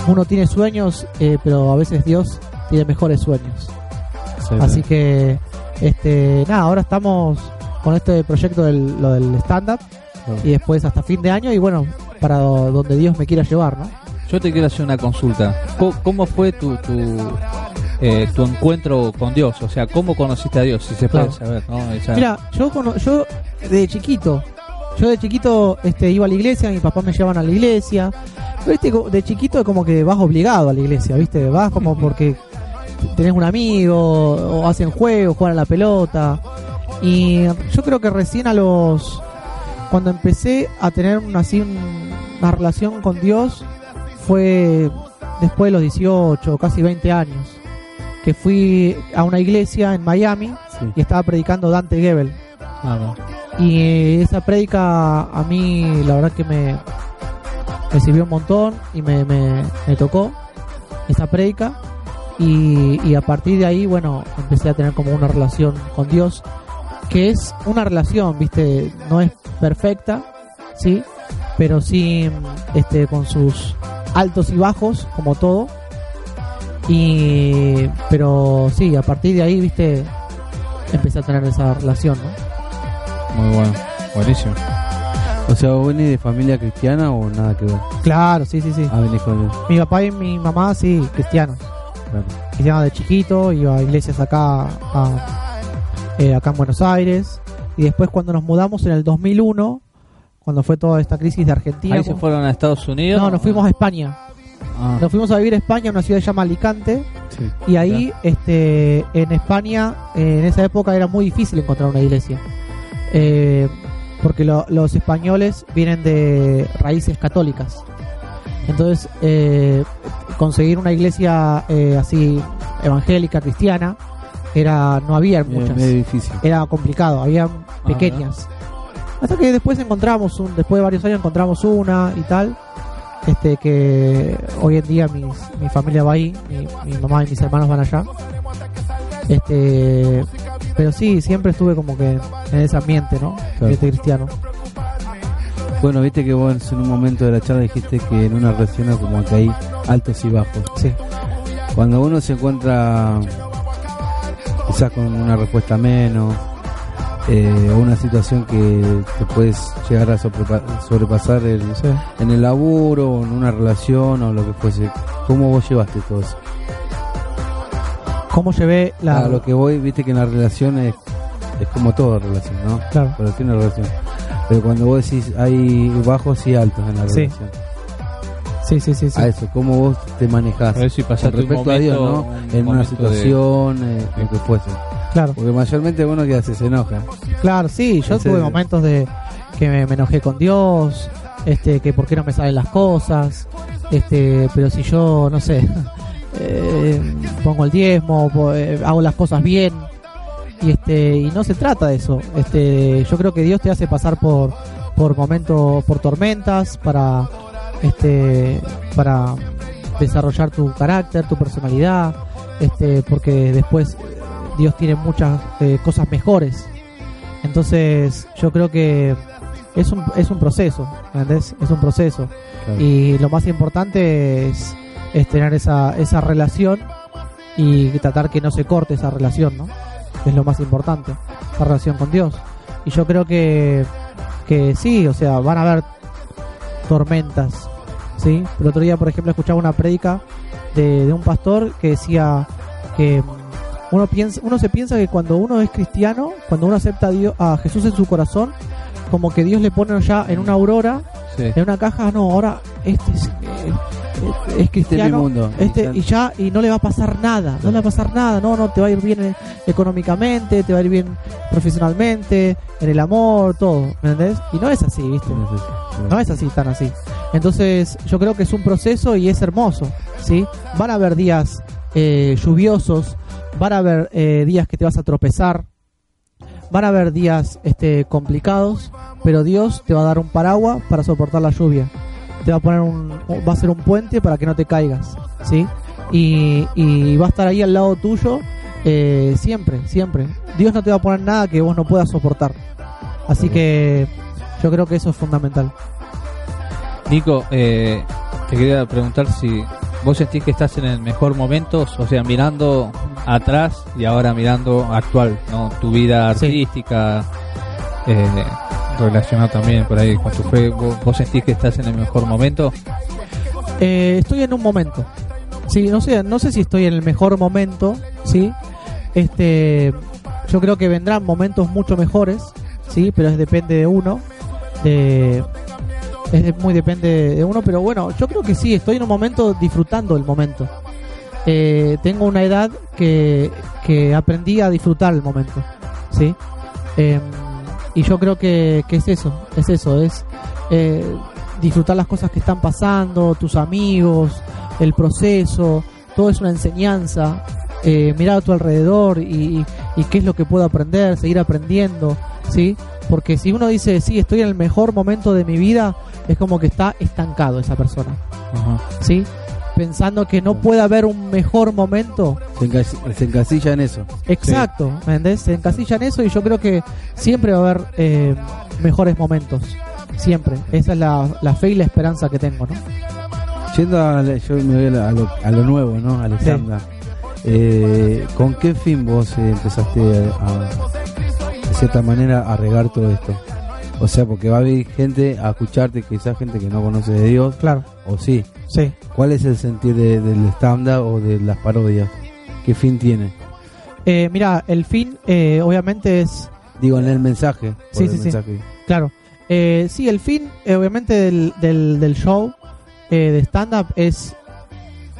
uno tiene sueños, eh, pero a veces Dios tiene mejores sueños. Sí, Así que, este, nada, ahora estamos con este proyecto del, lo del stand-up y después hasta fin de año y bueno, para do- donde Dios me quiera llevar, ¿no? Yo te quiero hacer una consulta. ¿Cómo, cómo fue tu, tu, eh, tu encuentro con Dios? O sea, ¿cómo conociste a Dios? Si se puede Claro. saber, ¿no? Esa- Mira, yo cono- yo de chiquito, yo de chiquito este iba a la iglesia, mis papás me llevaban a la iglesia. Pero, Viste, co- de chiquito como que vas obligado a la iglesia, ¿viste? Vas como porque tenés un amigo o hacen juegos, juegan a la pelota. Y yo creo que recién a los cuando empecé a tener así un- una relación con Dios fue después de los 18, casi 20 años, que fui a una iglesia en Miami sí. y estaba predicando Dante Gebel. Ah, no. Y eh, esa prédica a mí la verdad que me, me sirvió un montón y me, me, me tocó esa prédica. Y, y a partir de ahí, bueno, empecé a tener como una relación con Dios, que es una relación, viste, no es perfecta, sí, pero sí, este, con sus altos y bajos, como todo. Y, pero sí, a partir de ahí, viste, empecé a tener esa relación, ¿no? Muy bueno, buenísimo. O sea, ¿vos venís de familia cristiana o nada que ver? Claro, sí, sí, sí. Ah, venís con Mi papá y mi mamá, sí, cristianos. claro. cristiano de chiquito, iba a iglesias acá, a- eh, acá en Buenos Aires. Y después cuando nos mudamos en el 2001, cuando fue toda esta crisis de Argentina, Ahí se fueron a Estados Unidos. no, nos fuimos a España. Ah, Nos fuimos a vivir a España, una ciudad que se llama Alicante. Sí. Y ahí, este, en España, eh, en esa época era muy difícil encontrar una iglesia. Eh, porque lo- los españoles vienen de raíces católicas. Entonces, eh, conseguir una iglesia eh, así evangélica, cristiana, era no había muchas. medio difícil. Era complicado, había pequeñas. Hasta que después encontramos, un, después de varios años encontramos una y tal. Este que hoy en día mis, mi familia va ahí, mi, mi mamá y mis hermanos van allá. Este, pero sí, siempre estuve como que en ese ambiente, ¿no? Ambiente cristiano. Bueno, viste que vos en un momento de la charla dijiste que en una relación como que hay altos y bajos. Sí. Cuando uno se encuentra quizás con una respuesta menos, eh, o una situación que te puedes llegar a sobrepa- sobrepasar el, Sí. en el laburo, o en una relación o lo que fuese, ¿cómo vos llevaste todo eso? ¿Cómo llevé la A lo que voy, viste que en la relación es, es como toda relación, ¿no? Claro. Relación es relación. Pero cuando vos decís hay bajos y altos en la Sí. relación. Sí, sí, sí, sí. A eso, ¿cómo vos te manejás? A ver si pasaste un respecto a Dios, momento- ¿no? un En una momento de- situación, eh, lo que fuese. Claro. Porque mayormente uno que hace se enoja. Claro, sí, yo Ese- tuve momentos de que me, me enojé con Dios, este, que por qué no me salen las cosas, este, pero si yo, no sé, eh, pongo el diezmo, eh, hago las cosas bien, y este, y no se trata de eso, este, yo creo que Dios te hace pasar por, por momentos, por tormentas, para, este, para desarrollar tu carácter, tu personalidad, este, porque después Dios tiene muchas eh, cosas mejores. Entonces, yo creo que es un, es un proceso, ¿entendés? Es un proceso. Claro. Y lo más importante es, es tener esa, esa relación y tratar que no se corte esa relación, ¿no? Es lo más importante, la relación con Dios. Y yo creo que, que sí, o sea, van a haber tormentas, ¿sí? El otro día, por ejemplo, escuchaba una prédica de, de un pastor que decía que uno piensa uno se piensa que cuando uno es cristiano cuando uno acepta a, Dios, a Jesús en su corazón como que Dios le pone ya en una aurora Sí. en una caja no ahora este es, eh, es- es cristiano mundo. este y ya y no le va a pasar nada no le va a pasar nada no no te va a ir bien económicamente te va a ir bien profesionalmente en el amor todo ¿me entendés? y no es así viste no es así, tan así. Entonces, yo creo que es un proceso y es hermoso, ¿sí? Van a haber días eh, lluviosos, van a haber eh, días que te vas a tropezar, van a haber días este, complicados, pero Dios te va a dar un paraguas para soportar la lluvia. Te va a poner un, va a ser un puente para que no te caigas, ¿sí? Y, va a estar ahí al lado tuyo eh, siempre, siempre. Dios no te va a poner nada que vos no puedas soportar. Así que yo creo que eso es fundamental. Nico, eh, te quería preguntar si vos sentís que estás en el mejor momento, o sea, mirando atrás y ahora mirando actual, ¿no? Tu vida Sí. artística, eh, relacionado también por ahí con tu fe, ¿vos, vos sentís que estás en el mejor momento? Eh, estoy en un momento. Sí, no sé, no sé si estoy en el mejor momento, sí. Este, yo creo que vendrán momentos mucho mejores, sí, pero es depende de uno. De, es muy depende de uno, pero bueno, yo creo que sí, estoy en un momento disfrutando el momento. Eh, tengo una edad que, que aprendí a disfrutar el momento, sí. Em, y yo creo que, que es eso, es eso, es eh, disfrutar las cosas que están pasando, tus amigos, el proceso, todo es una enseñanza. Eh, mirar a tu alrededor y, y- y qué es lo que puedo aprender, seguir aprendiendo, ¿sí? Porque si uno dice, sí, estoy en el mejor momento de mi vida, es como que está estancado esa persona, ¿sí? Pensando que no puede haber un mejor momento. Se, encas- se encasilla en eso. Exacto, ¿me entendés? Se encasilla en eso y yo creo que siempre va a haber eh, mejores momentos. Siempre. Esa es la, la fe y la esperanza que tengo, ¿no? Yendo a, yo me voy a, la- a lo, a lo nuevo, ¿no? Alexandra. Eh, ¿Con qué fin vos eh, empezaste a, de cierta manera, a regar todo esto? O sea, porque va a haber gente a escucharte, quizás gente que no conoce de Dios, Claro, o sí. Sí. ¿Cuál es el sentir de- del stand-up o de las parodias? ¿Qué fin tiene? Eh, mira, el fin eh, obviamente es Digo, en el mensaje. por Sí, el sí, sí. Claro. Eh, sí, el fin, eh, obviamente, del, del, del show eh, de stand-up es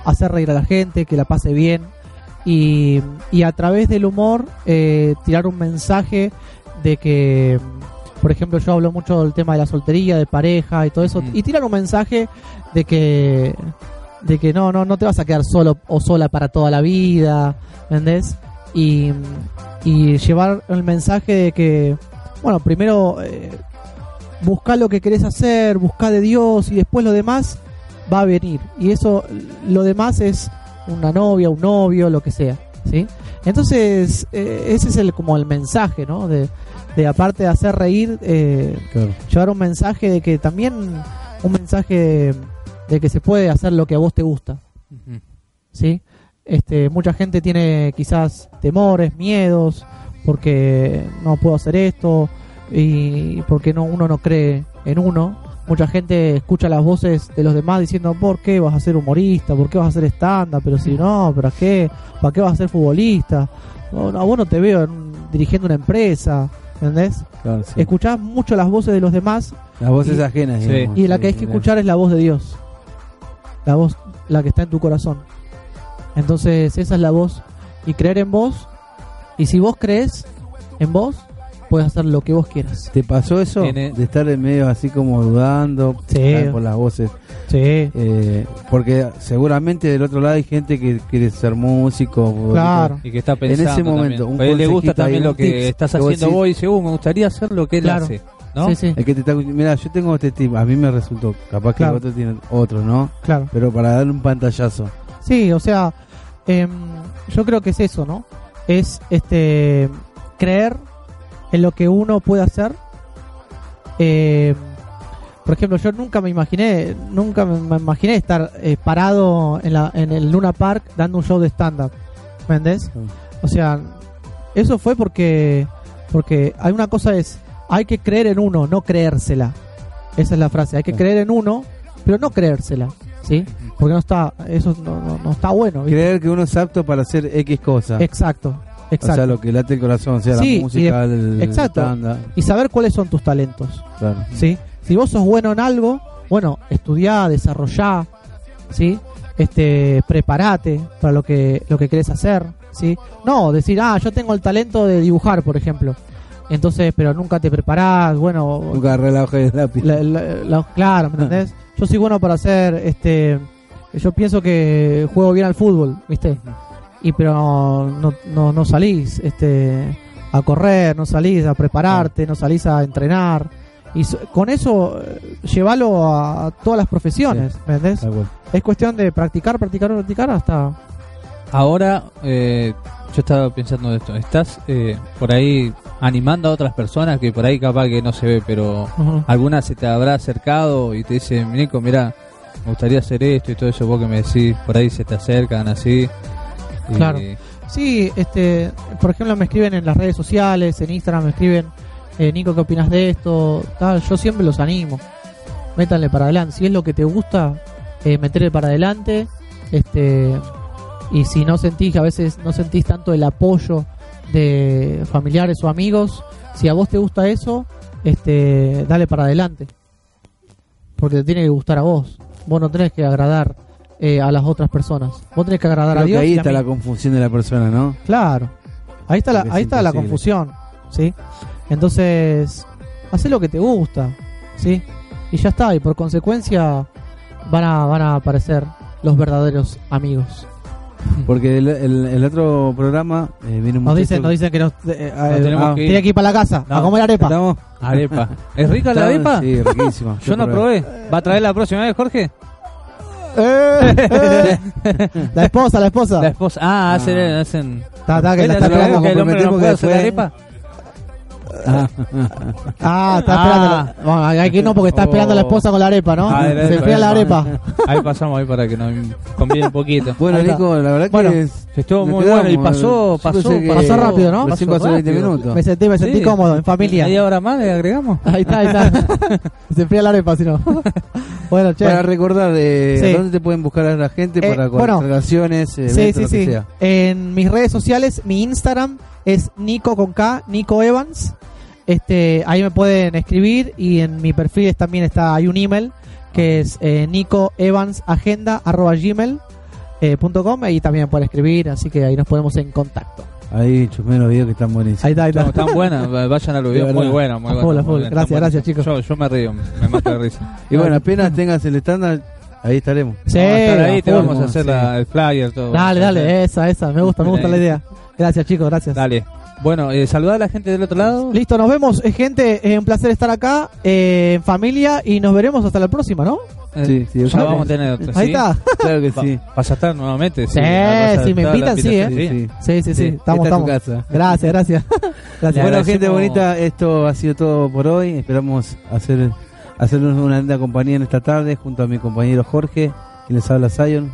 hacer reír a la gente, que la pase bien y, y a través del humor eh, tirar un mensaje de que, por ejemplo, yo hablo mucho del tema de la soltería, de pareja y todo eso, Mm. y tirar un mensaje de que de que no, no, no te vas a quedar solo o sola para toda la vida, ¿entendés? Y, y llevar el mensaje de que, bueno, primero eh, busca lo que querés hacer, busca de Dios y después lo demás va a venir. Y eso, lo demás es una novia, un novio, lo que sea, ¿sí? Entonces, eh, ese es el como el mensaje, ¿no? De, de aparte de hacer reír, eh, Claro. llevar un mensaje de que también, un mensaje de, de que se puede hacer lo que a vos te gusta. ¿sí? Este, mucha gente tiene quizás temores, miedos, porque no puedo hacer esto y porque no uno no cree en uno. Mucha gente escucha las voces de los demás diciendo, ¿por qué vas a ser humorista? ¿Por qué vas a ser stand Pero si no, ¿para qué? ¿Para qué vas a ser futbolista? No, no, a vos no te veo en- dirigiendo una empresa, ¿entendés? Claro, sí. Escuchás mucho las voces de los demás Las voces y- ajenas. Sí. digamos, y la sí, que hay que escuchar es la voz de Dios. La voz, la que está en tu corazón. Entonces, esa es la voz. Y creer en vos. Y si vos crees en vos, puedes hacer lo que vos quieras. ¿Te pasó eso? Tiene- De estar en medio así como dudando Sí. estar por las voces. Sí. Eh, porque seguramente del otro lado hay gente que quiere ser músico. Claro. Y que está En pensando ese momento, también. un Pues a él le gusta también lo que estás que haciendo vos y dice, uh, me gustaría hacer lo que él Claro. hace. ¿no? Sí, sí, El que te está mira, yo tengo este tipo, a mí me resultó, capaz que Claro. otro tiene otro, ¿no? claro. Pero para darle un pantallazo. Sí, o sea, em, yo creo que es eso, ¿no? Es este creer en lo que uno puede hacer. Em, por ejemplo, yo nunca me imaginé, nunca me, imaginé estar eh, parado en, la, en el Luna Park dando un show de stand-up. ¿Me entendés? O sea, eso fue porque, porque hay una cosa es, hay que creer en uno, no creérsela. Esa es la frase, hay que creer en uno, pero no creérsela, ¿sí? Porque no está, eso no, no- no está bueno. ¿viste? Creer que uno es apto para hacer X cosa. Exacto, O exacto. sea, lo que late el corazón, sea Sí, y la música, el exacto. stand-up, Y saber cuáles son tus talentos, claro. ¿sí? Si vos sos bueno en algo, bueno, estudiá, desarrollá, ¿sí? Este, prepárate para lo que lo que querés hacer, ¿sí? No, decir, ah, yo tengo el talento de dibujar, por ejemplo. Entonces, pero nunca te preparás, bueno, Nunca relaje el lápiz. la- la- la- claro, ¿me entendés? Yo soy bueno para hacer, este, yo pienso que juego bien al fútbol, ¿viste? Y pero no, no, no salís, este, a correr, no salís a prepararte, no salís a entrenar. Y so- con eso, eh, llévalo a, todas las profesiones, ¿me entendés? Es cuestión de practicar, practicar, practicar hasta... Ahora, eh, yo estaba pensando de esto. Estás eh, por ahí animando a otras personas que por ahí capaz que no se ve, pero Ujú. alguna se te habrá acercado y te dice, Nico, mira, me gustaría hacer esto y todo eso, vos que me decís, por ahí se te acercan así. Y- Claro. Sí, este, por ejemplo, me escriben en las redes sociales, en Instagram me escriben, eh, Nico, ¿qué opinas de esto? Tal, yo siempre los animo. Métanle para adelante. Si es lo que te gusta, eh, meterle para adelante. Este, y si no sentís, que a veces no sentís tanto el apoyo de familiares o amigos, si a vos te gusta eso, este, dale para adelante. Porque te tiene que gustar a vos. Vos no tenés que agradar eh, a las otras personas. Vos tenés que agradar a Creo que Dios. ahí y a está mí. la confusión de la persona, ¿no? Claro. Ahí está la, es ahí está la confusión, ¿sí? Entonces, haz lo que te gusta, ¿sí? Y ya está, y por consecuencia van a, van a aparecer los verdaderos amigos. Porque el, el- el otro programa eh, viene un Nos dicen, nos dicen que nos, eh, eh, tenemos ah, que ir. tiene que ir para la casa a No, comer arepa. ¿Estamos? Arepa. ¿Es rica la arepa? Sí, riquísima. Yo no probé. ¿Va a traer la próxima vez, Jorge? Eh, eh. La esposa, la esposa. La esposa. Ah, hacen. hacen Está, está, que ¿Ves la está esperando. el hombre no puede hacer la arepa? Ah, está Ah. esperando. Bueno, hay que no porque está esperando la esposa con la arepa, ¿no? Ah, Se enfría la arepa. Ahí pasamos ahí para que nos convide un poquito. Bueno. Nico, la verdad Bueno, que es- Estuvo muy bueno y quedamos, pasó, pasó, Pasó rápido, ¿no? Pasó pasó 20 rápido. minutos. Me sentí, me sentí Sí. cómodo, en familia. Media hora más le agregamos. Ahí está, ahí está. Se enfría la arepa, si no. bueno, che. Para recordar, eh, Sí. ¿dónde te pueden buscar a la gente Eh, para bueno. contrataciones, Sí, eventos, sí, lo que sí. sea? En mis redes sociales, mi Instagram es Nico con K, Nico Evans. Este, ahí me pueden escribir y en mi perfil también está, hay un email que es eh, nicoevansagenda.gmail.com eh, punto com, ahí también me pueden escribir, así que ahí nos ponemos en contacto. Ahí chusmé los videos que están buenísimos. Ahí está, ahí está. No, tan buenas, vayan a los videos, De muy buenos, muy buenos. muy Gracias, están gracias, chicos. Yo, yo me río, me mato de risa. Y bueno, apenas tengas el estándar, ahí estaremos. Sí, Vamos a estar ahí, te vamos a hacer la- el flyer, todo. Dale, dale, esa, esa, me gusta, me gusta la idea. Gracias, chicos, gracias. Dale. Bueno, eh, saludar a la gente del otro lado. Listo, nos vemos, eh, gente. Es un placer estar acá eh, en familia y nos veremos hasta la próxima, ¿no? Eh, Sí, sí, ya vamos a tener otra. Ahí ¿sí? está. Claro que sí. ¿Vas a estar nuevamente? Sí, vas a si me invitan, sí, ¿eh? Sí, sí, sí. Sí, Estamos, esta es tu estamos. casa. Gracias, gracias. gracias. Bueno, gente bonita, esto ha sido todo por hoy. Esperamos hacer hacernos una linda compañía en esta tarde junto a mi compañero Jorge, quien les habla Zion.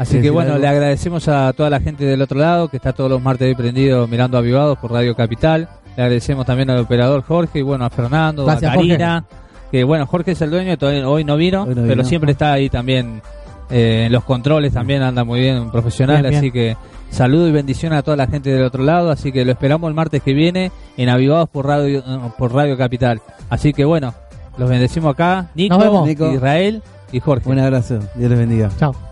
Así ¿Quieres que bueno, algo? le agradecemos a toda la gente del otro lado que está todos los martes ahí prendido mirando Avivados por Radio Capital. Le agradecemos también al operador Jorge y bueno, a Fernando, Gracias, a Karina. Que bueno, Jorge es el dueño, todavía hoy no vino, Hoy no pero siempre está ahí también eh, en los controles, también anda muy bien, un profesional. Bien, bien. Así que saludo y bendición a toda la gente del otro lado. Así que lo esperamos el martes que viene en Avivados por Radio, por Radio Capital. Así que bueno, los bendecimos acá, Nico, Nos vemos. Nico. Israel y Jorge. Un abrazo, Dios les bendiga. Chao.